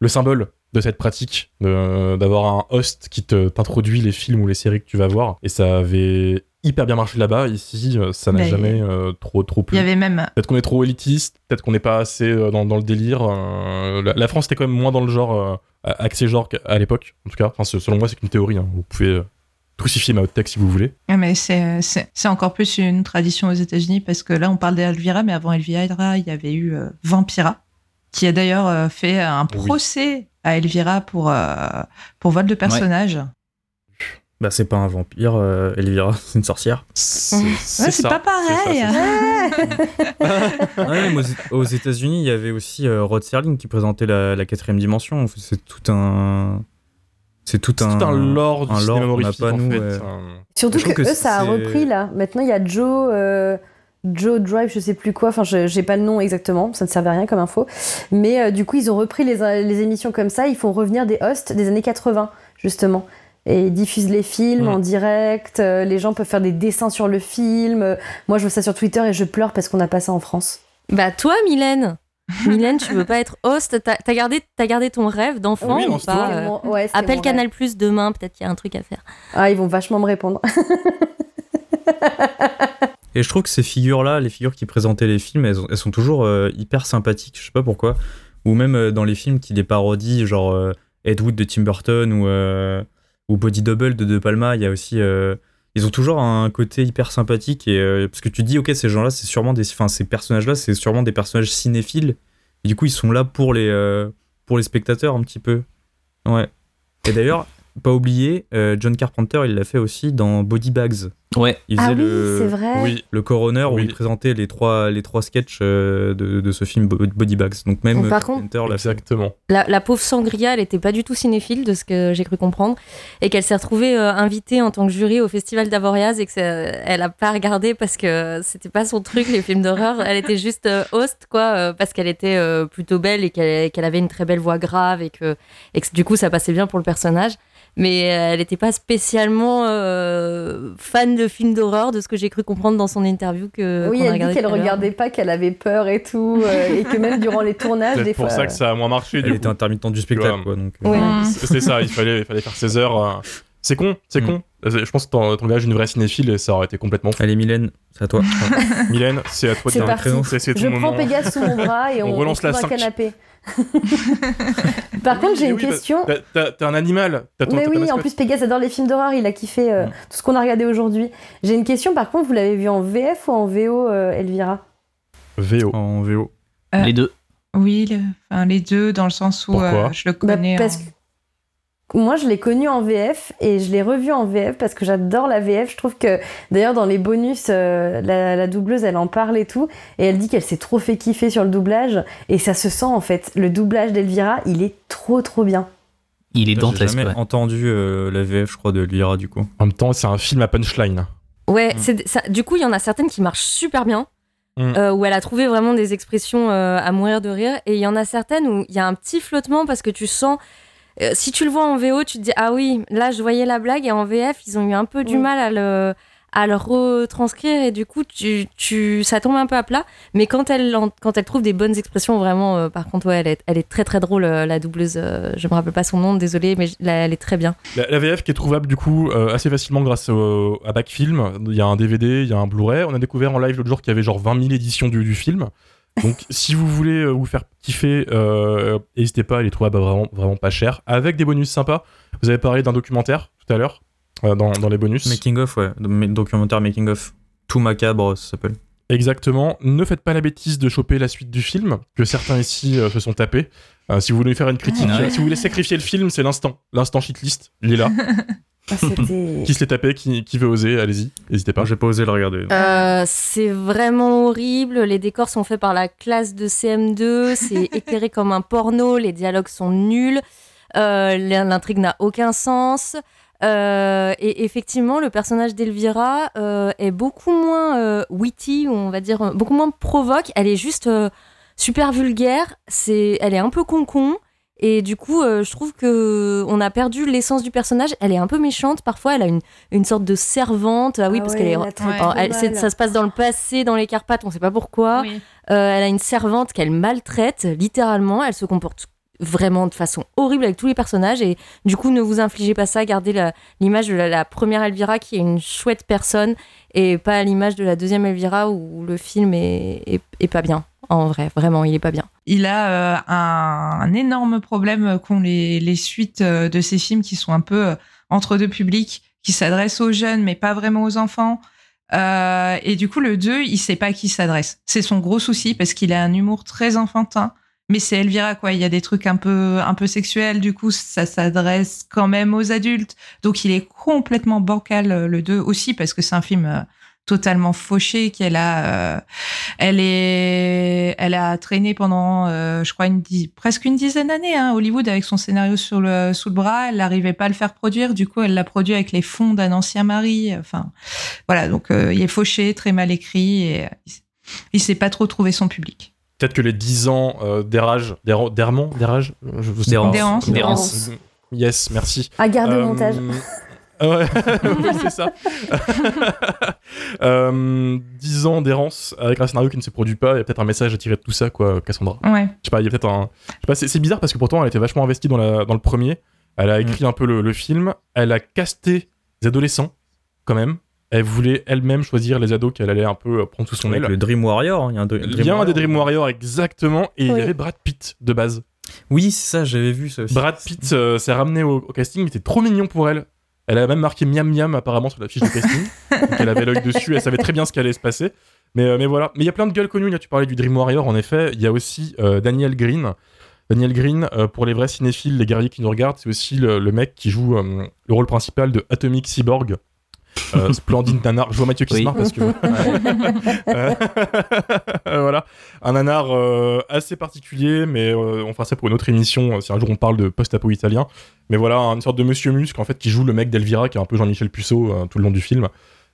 le symbole de cette pratique d'avoir un host qui te- t'introduit les films ou les séries que tu vas voir. Et ça avait hyper bien marché là-bas. Ici, euh, ça n'a Mais- jamais euh, trop, trop Il plu. y avait même. Peut-être qu'on est trop élitiste, peut-être qu'on n'est pas assez euh, dans, dans le délire. euh, la, la France était quand même moins dans le genre, euh, axé genre qu'à l'époque, en tout cas. Enfin, selon moi, c'est qu'une théorie. hein. Vous pouvez euh, crucifier ma haute texte si vous voulez. Ah, mais c'est encore plus une tradition aux États-Unis parce que là, on parle d'Elvira, mais avant Elvira, il y avait eu euh, Vampira, qui a d'ailleurs euh, fait un Oui. procès à Elvira pour, euh, pour vol de personnage. Bah, c'est pas un vampire, euh, Elvira, c'est une sorcière. C'est Ouais, pas pareil. Ouais, aux, aux États-Unis, il y avait aussi euh, Rod Serling qui présentait la, la quatrième dimension. C'est tout un. C'est tout un. tout un lore du un cinéma lore qu'on n'a horrifique, pas, en nous, fait. ouais. Euh, Surtout que, que eux, ça a repris là. Maintenant, il y a Joe, euh, Joe Drive, je sais plus quoi. Enfin, je j'ai pas le nom exactement. Ça ne servait à rien comme info. Mais euh, du coup, ils ont repris les, les émissions comme ça. Ils font revenir des hosts des années 80, justement. Et ils diffusent les films en direct. euh, les gens peuvent faire des dessins sur le film. Euh, moi, je vois ça sur Twitter et je pleure parce qu'on n'a pas ça en France. Bah, toi, Mylène Mylène, tu veux pas être host? T'as gardé, t'as gardé ton rêve d'enfant Oui, ou lance-toi. pas? C'était euh, mon- ouais, c'était Appelle Canal. Plus demain, peut-être qu'il y a un truc à faire. Ah, ils vont vachement me répondre. Et je trouve que ces figures-là, les figures qui présentaient les films, elles, ont- elles sont toujours euh, hyper sympathiques. Je sais pas pourquoi. Ou même euh, dans les films qui les parodient, genre euh, Ed Wood de Tim Burton ou, euh, ou Body Double de De Palma, il y a aussi. ils ont toujours un côté hyper sympathique. Et, parce que tu dis, ok, ces gens-là, c'est sûrement des. Enfin, ces personnages-là, c'est sûrement des personnages cinéphiles. Du coup, ils sont là pour les, pour les spectateurs un petit peu. Ouais. Et d'ailleurs, pas oublier, euh, John Carpenter, il l'a fait aussi dans Body Bags. Ouais. Il Ah oui, le, c'est vrai. Oui, le coroner où il présentait les trois, les trois sketchs euh, de, de ce film Bo- Body Bags. Donc même Par Carpenter l'a fait. exactement. La, la pauvre Sangria, elle était pas du tout cinéphile, de ce que j'ai cru comprendre, et qu'elle s'est retrouvée euh, invitée en tant que jury au Festival d'Avoriaz et que ça- elle a pas regardé parce que c'était pas son truc, les films d'horreur. Elle était juste euh, host, quoi, euh, parce qu'elle était euh, plutôt belle et qu'elle qu'elle avait une très belle voix grave et que, et que du coup ça passait bien pour le personnage. Mais euh, elle n'était pas spécialement euh, fan de films d'horreur, de ce que j'ai cru comprendre dans son interview que oui, a elle dit qu'elle l'heure. regardait pas, qu'elle avait peur et tout. euh, et que même durant les tournages, des C'est pour fois. ça que ça a moins marché. Elle Du était coup. intermittente du spectacle, Ouais. quoi. Donc, Ouais. C'est ça, il fallait, il fallait faire ses heures. euh. C'est con, c'est Mm. con. Je pense que t'en- t'engages une vraie cinéphile et ça aurait été complètement fou. Allez, Mylène, c'est à toi. Mylène, c'est à toi de C'est Je moment. prends Pégase sous mon bras et on, On relance on la canapé. Par contre, j'ai une oui, bah, question. t'as un animal. T'as ton- Mais oui, en plus Pégase adore les films d'horreur, il a kiffé euh, Mm. tout ce qu'on a regardé aujourd'hui. J'ai une question, par contre, vous l'avez vu en VF ou en VO, euh, Elvira? VO. En VO. Euh, Les deux. Oui, le- enfin, les deux, dans le sens où euh, je le Bah, connais. Parce en- que moi, je l'ai connu en VF et je l'ai revu en VF parce que j'adore la VF. Je trouve que, d'ailleurs, dans les bonus, euh, la, la doubleuse, elle en parle et tout. Et elle dit qu'elle s'est trop fait kiffer sur le doublage. Et ça se sent, en fait. Le doublage d'Elvira, il est trop, trop bien. Il est J'ai dantesque. jamais ouais. entendu euh, la VF, je crois, de Lyra, du coup. En même temps, c'est un film à punchline. Ouais, Mm. c'est- ça- du coup, il y en a certaines qui marchent super bien, Mm. euh, où elle a trouvé vraiment des expressions euh, à mourir de rire, et il y en a certaines où il y a un petit flottement parce que tu sens. Euh, si tu le vois en VO, tu te dis ah oui, là je voyais la blague et en VF ils ont eu un peu du mal à le à le retranscrire et du coup tu, tu ça tombe un peu à plat mais quand elle en- quand elle trouve des bonnes expressions vraiment euh, par contre ouais elle est, elle est très très drôle euh, la doubleuse euh, je me rappelle pas son nom désolé mais je- là, elle est très bien La, la VF qui est trouvable du coup euh, assez facilement grâce au- à Backfilm. Il y a un DVD, il y a un Blu-ray. On a découvert en live l'autre jour qu'il y avait genre 20 000 éditions du, du film. Donc, si vous voulez euh, vous faire kiffer, euh, n'hésitez pas à les trouver bah, vraiment, vraiment pas cher, avec des bonus sympas. Vous avez parlé d'un documentaire tout à l'heure, euh, dans, dans les bonus. Making of, ouais. Documentaire Making of. Tout macabre, ça s'appelle. Exactement. Ne faites pas la bêtise de choper la suite du film, que certains ici euh, se sont tapés. Si vous voulez faire une critique, Ah ouais. si vous voulez sacrifier le film, c'est l'instant. L'instant shitlist, il est là. Ah, qui se l'est tapé, qui, qui veut oser, allez-y, n'hésitez pas. J'ai pas osé le regarder. Euh, c'est vraiment horrible. Les décors sont faits par la classe de CM2. C'est éclairé comme un porno. Les dialogues sont nuls. Euh, L'intrigue n'a aucun sens. Euh, et effectivement, le personnage d'Elvira euh, est beaucoup moins euh, witty, ou on va dire, beaucoup moins provoque. Elle est juste euh, super vulgaire. C'est, elle est un peu con-con. Et du coup, euh, je trouve que on a perdu l'essence du personnage. Elle est un peu méchante. Parfois, elle a une, une sorte de servante. Ah oui, Ah parce ouais, qu'elle est. elle- ça se passe dans le passé, dans les Carpates, on sait pas pourquoi. Oui. Euh, elle a une servante qu'elle maltraite, littéralement. Elle se comporte vraiment de façon horrible avec tous les personnages. Et du coup, ne vous infligez pas ça. Gardez l'image de la, la première Elvira qui est une chouette personne et pas l'image de la deuxième Elvira où le film est, est, est pas bien. En vrai, vraiment, il est pas bien. Il a euh, un, énorme problème qu'ont les, suites euh, de ces films qui sont un peu euh, entre deux publics, qui s'adressent aux jeunes mais pas vraiment aux enfants. Et du coup, le 2, il sait pas à qui s'adresse. C'est son gros souci parce qu'il a un humour très enfantin. Mais c'est Elvira, quoi. Il y a des trucs un peu, un peu sexuels. Du coup, ça s'adresse quand même aux adultes. Donc, il est complètement bancal, le 2 aussi, parce que c'est un film totalement fauché qu'elle a. euh, elle est, elle a traîné pendant, euh, je crois, une presque une dizaine d'années à Hollywood avec son scénario sur le, sous le bras. Elle n'arrivait pas à le faire produire. Du coup, elle l'a produit avec les fonds d'un ancien mari. Enfin, voilà. Donc, euh, il est fauché, très mal écrit et euh, il, sait pas trop trouver son public. Peut-être que les 10 ans euh, d'érage, d'errement, d'érage, je sais pas. Yes, merci. À garde Euh, montage. ah ouais, oui, c'est ça. euh, 10 ans d'errance avec un scénario qui ne se produit pas, il y a peut-être un message à tirer de tout ça, quoi, Cassandra. Ouais. Je sais pas, il y a peut-être un. Je sais pas, c'est c'est bizarre parce que pourtant elle était vachement investie dans, la, dans le premier. Elle a écrit un peu le, le film. Elle a casté des adolescents, quand même. Elle voulait elle-même choisir les ados qu'elle allait un peu euh, prendre sous son aile. le Dream Warrior, hein, il y a un Dream Il y a un Warrior. des Dream Warriors, exactement. Et il y avait Brad Pitt de base. Oui, c'est ça, j'avais vu ça aussi. Brad Pitt euh, s'est ramené au, au casting, il était trop mignon pour elle. Elle a même marqué miam miam apparemment sur la fiche de casting. Donc elle avait l'œil dessus, elle savait très bien ce qui allait se passer. Mais, euh, mais voilà. Mais il y a plein de gueules connues. Là, tu parlais du Dream Warrior, en effet. Il y a aussi euh, Daniel Green. Daniel Green, euh, pour les vrais cinéphiles, les guerriers qui nous regardent, c'est aussi le, le mec qui joue le rôle principal de Atomic Cyborg. Euh, splendide nanar. Je vois Mathieu qui se marre parce que. Voilà. Un nanar euh, assez particulier, mais euh, on fera ça pour une autre émission euh, si un jour on parle de post-apo italien. Mais voilà, une sorte de Monsieur Muscle en fait qui joue le mec d'Elvira, qui est un peu Jean-Michel Puceau euh, tout le long du film.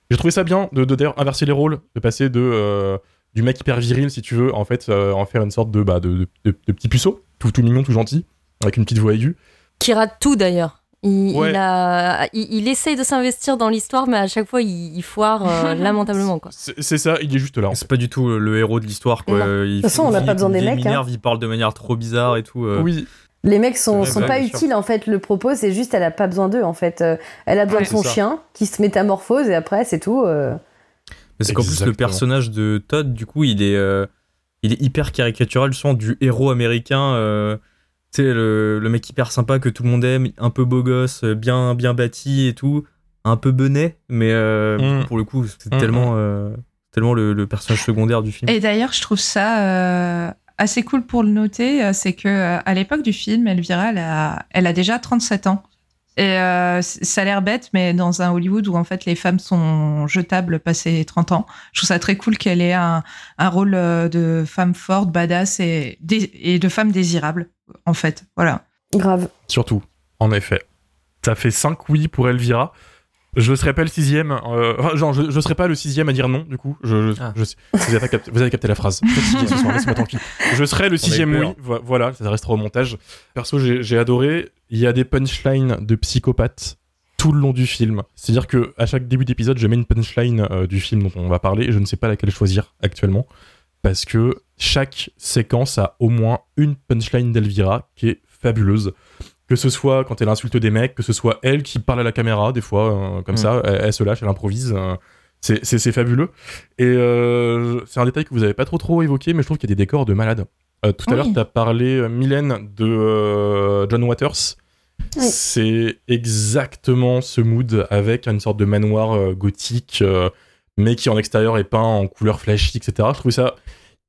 J'ai trouvé ça bien de, de d'ailleurs inverser les rôles, de passer de euh, du mec hyper viril si tu veux, en fait, euh, en faire une sorte de, bah, de, de, de- de petit puceau, tout, tout mignon, tout gentil, avec une petite voix aiguë. Qui rate tout d'ailleurs. Il, Ouais. il a, il, il essaye de s'investir dans l'histoire, mais à chaque fois, il, il foire euh, lamentablement. Quoi. C'est ça, il est juste là. C'est pas du tout euh, le héros de l'histoire, quoi. Euh, De toute façon, on n'a pas besoin des il mecs, hein. Il parle de manière trop bizarre et tout. euh. Oui, Les mecs sont, sont pas sûr. utiles en fait. Le propos, c'est juste elle a pas besoin d'eux en fait. Elle a besoin Ouais, de son chien qui se métamorphose et après c'est tout. euh. Mais c'est qu'en plus, le personnage de Todd, du coup, il est, euh, il est hyper caricatural, justement, du héros américain. Tu sais, le, le mec hyper sympa que tout le monde aime, un peu beau gosse, bien, bien bâti et tout. Un peu benet, mais euh, Mm. pour le coup, c'est Mm, tellement, euh, tellement le, le personnage secondaire du film. Et d'ailleurs, je trouve ça euh, assez cool pour le noter, c'est que à l'époque du film, Elvira, elle a, elle a déjà 37 ans. Et euh, ça a l'air bête, mais dans un Hollywood où en fait les femmes sont jetables passé 30 ans, je trouve ça très cool qu'elle ait un, un rôle de femme forte, badass et de femme désirable, en fait. Voilà. Grave. surtout, en effet. Ça fait 5 oui pour Elvira. Je serai pas le sixième. euh, enfin, genre, je, je serai pas le sixième à dire non, du coup. Je, je- Ah. je sais- vous, avez capté, vous avez capté la phrase. Je serai le sixième oui. Vo- Voilà, ça restera au montage. Perso, j'ai j'ai adoré. Il y a des punchlines de psychopathes tout le long du film. C'est-à-dire que à chaque début d'épisode, je mets une punchline euh, du film dont on va parler et je ne sais pas laquelle choisir actuellement. Parce que chaque séquence a au moins une punchline d'Elvira qui est fabuleuse. Que ce soit quand elle insulte des mecs, que ce soit elle qui parle à la caméra, des fois, euh, comme Mm. ça, elle, elle se lâche, elle improvise. euh, C'est, c'est, c'est fabuleux. Et euh, c'est un détail que vous avez pas trop trop évoqué, mais je trouve qu'il y a des décors de malade. Euh, tout à l'heure, tu as parlé, euh, Mylène, de euh, John Waters. Oui. C'est exactement ce mood avec une sorte de manoir euh, gothique, euh, mais qui en extérieur est peint en couleur flashy, etc. Je trouve ça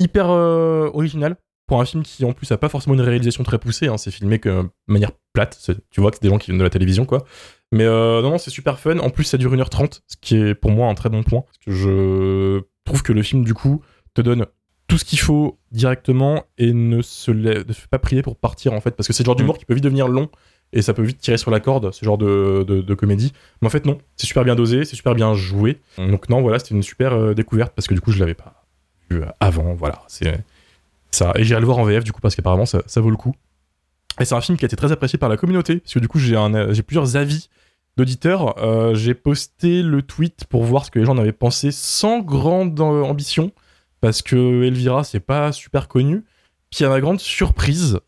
hyper euh, original pour un film qui en plus a pas forcément une réalisation très poussée. hein. C'est filmé que, de manière plate. Tu vois que c'est des gens qui viennent de la télévision, quoi. Mais euh, non, non, c'est super fun. En plus, ça dure 1h30, ce qui est pour moi un très bon point. Parce que je trouve que le film, du coup, te donne tout ce qu'il faut directement et ne se, ne se fait pas prier pour partir, en fait. Parce que c'est le genre d'humour qui peut vite devenir long et ça peut vite tirer sur la corde, ce genre de, de- de comédie. Mais en fait, non. C'est super bien dosé, c'est super bien joué. Donc, non, voilà, c'était une super euh, découverte parce que du coup, je l'avais pas vu avant. Voilà, c'est ça. Et j'irai le voir en VF, du coup, parce qu'apparemment, ça, ça vaut le coup. Et c'est un film qui a été très apprécié par la communauté, parce que du coup, j'ai j'ai plusieurs avis d'auditeurs. Euh, j'ai posté le tweet pour voir ce que les gens en avaient pensé sans grande euh, ambition, parce que Elvira, c'est pas super connu. Puis à ma grande surprise,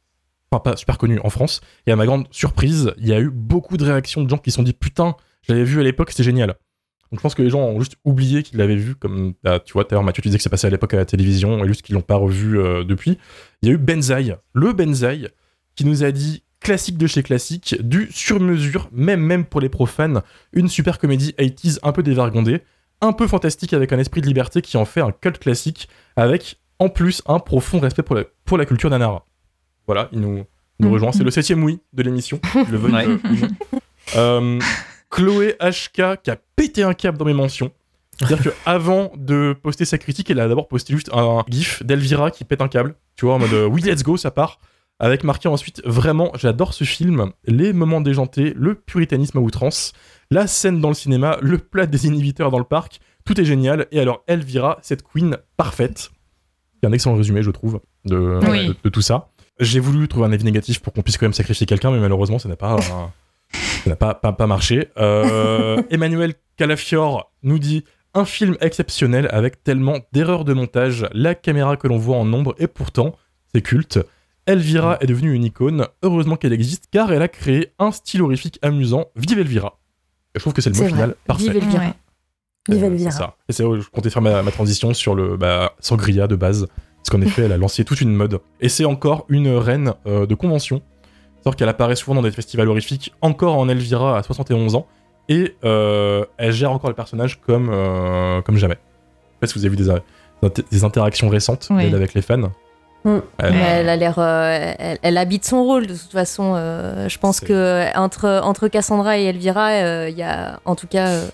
pas super connu en France, et à ma grande surprise, il y a eu beaucoup de réactions de gens qui se sont dit putain, je l'avais vu à l'époque, c'était génial. Donc je pense que les gens ont juste oublié qu'ils l'avaient vu, comme bah, tu vois, tout à l'heure Mathieu, tu disais que c'est passé à l'époque à la télévision, et juste qu'ils l'ont pas revu euh, depuis. Il y a eu Benzaï, le Benzaï, qui nous a dit classique de chez classique, du sur-mesure, même même pour les profanes, une super comédie 80s un peu dévergondée, un peu fantastique avec un esprit de liberté qui en fait un cult classique, avec en plus un profond respect pour la, pour la culture d'Anara. Voilà, il nous, nous rejoint. C'est le septième oui de l'émission. Je le veuille Ouais. euh. Euh, Chloé HK qui a pété un câble dans mes mentions. C'est-à-dire qu'avant de poster sa critique, elle a d'abord posté juste un gif d'Elvira qui pète un câble. Tu vois, en mode euh, oui, let's go, ça part. Avec marqué ensuite vraiment, j'adore ce film, les moments déjantés, le puritanisme à outrance, la scène dans le cinéma, le plat des inhibiteurs dans le parc, tout est génial. Et alors, Elvira, cette queen parfaite. C'est un excellent résumé, je trouve, de, Oui. de- de tout ça. J'ai voulu trouver un avis négatif pour qu'on puisse quand même sacrifier quelqu'un, mais malheureusement, ça n'a pas, euh, ça n'a pas, pas, pas marché. Euh, Emmanuel Calafior nous dit un film exceptionnel avec tellement d'erreurs de montage, la caméra que l'on voit en nombre, et pourtant, c'est culte. Elvira est devenue une icône, heureusement qu'elle existe, car elle a créé un style horrifique amusant. Vive Elvira Et Je trouve que c'est le mot final parfait. Vive Elvira. Ouais. Vive Euh, Elvira. C'est ça. Et c'est je comptais faire ma, ma transition sur le bah, Sangria de base. Parce qu'en effet, elle a lancé toute une mode. Et c'est encore une reine euh, de convention. C'est-à-dire qu'elle apparaît souvent dans des festivals horrifiques, encore en Elvira à 71 ans. Et euh, elle gère encore le personnage comme, euh, comme jamais. Je sais pas si vous avez vu des, des interactions récentes Oui. avec les fans. Mm. Elle- a l'air, euh, elle, elle habite son rôle de toute façon. euh, je pense que entre entre Cassandra et Elvira, euh, il y a, en tout cas, euh,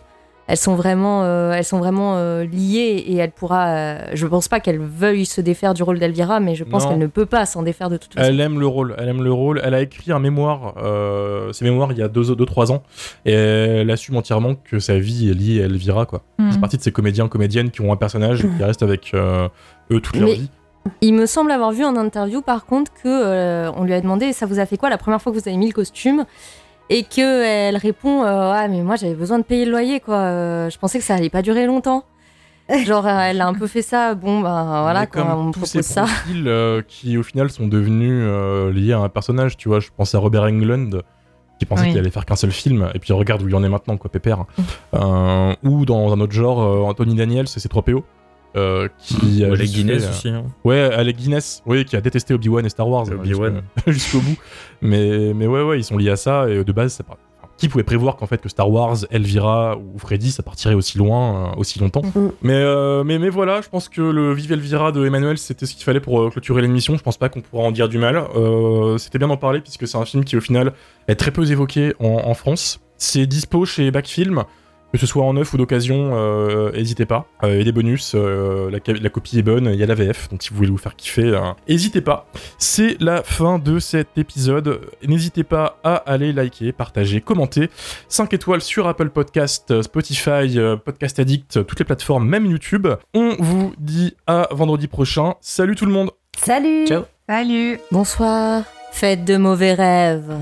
elles sont vraiment, euh, elles sont vraiment euh, liées et elle pourra. euh, je pense pas qu'elle veuille se défaire du rôle d'Elvira, mais je pense qu'elle ne peut pas s'en défaire de toute façon. Elle aime le rôle, elle aime le rôle. Elle a écrit un mémoire, euh, ses mémoires il y a 2-3 deux, trois ans, et elle assume entièrement que sa vie est liée à Elvira, quoi. Mhm. C'est partie de ces comédiens, comédiennes qui ont un personnage qui restent avec euh, eux toute leur Mais- vie. Il me semble avoir vu en interview par contre que euh, on lui a demandé ça vous a fait quoi la première fois que vous avez mis le costume? Et que elle répond euh, ah mais moi j'avais besoin de payer le loyer quoi. Euh, je pensais que ça allait pas durer longtemps genre euh, elle a un peu fait ça. Bon ben voilà comme on tous ces propose ça. profils euh, qui au final sont devenus euh, liés à un personnage, tu vois, je pense à Robert Englund qui pensait Oui. qu'il allait faire qu'un seul film. Et puis regarde où il en est maintenant quoi pépère. Mm. Ou dans un autre genre Anthony Daniels et ses 3PO euh, qui a Ou Alec juste Guinness fait, euh, aussi. hein. Ouais, Alec Guinness, oui, qui a détesté Obi-Wan et Star Wars. hein, Obi-Wan. jusqu'au- Jusqu'au bout. Mais, mais ouais, ouais, ils sont liés à ça, et de base, ça part- enfin, Qui pouvait prévoir qu'en fait que Star Wars, Elvira ou Freddy, ça partirait aussi loin, euh, aussi longtemps Mhm. mais, euh, mais, mais voilà, je pense que le Vive Elvira de Emmanuel, c'était ce qu'il fallait pour euh, clôturer l'émission. Je pense pas qu'on pourra en dire du mal. Euh, c'était bien d'en parler, puisque c'est un film qui, au final, est très peu évoqué en, en France. C'est dispo chez Backfilm. Que ce soit en neuf ou d'occasion, euh, n'hésitez pas. Euh, Il y a des bonus, euh, la, copie est bonne, il y a la VF, donc si vous voulez vous faire kiffer, n'hésitez pas. C'est la fin de cet épisode. N'hésitez pas à aller liker, partager, commenter. 5 étoiles sur Apple Podcast, Spotify, euh, Podcast Addict, toutes les plateformes, même YouTube. On vous dit à vendredi prochain. Salut tout le monde Salut Ciao. Salut bonsoir faites de mauvais rêves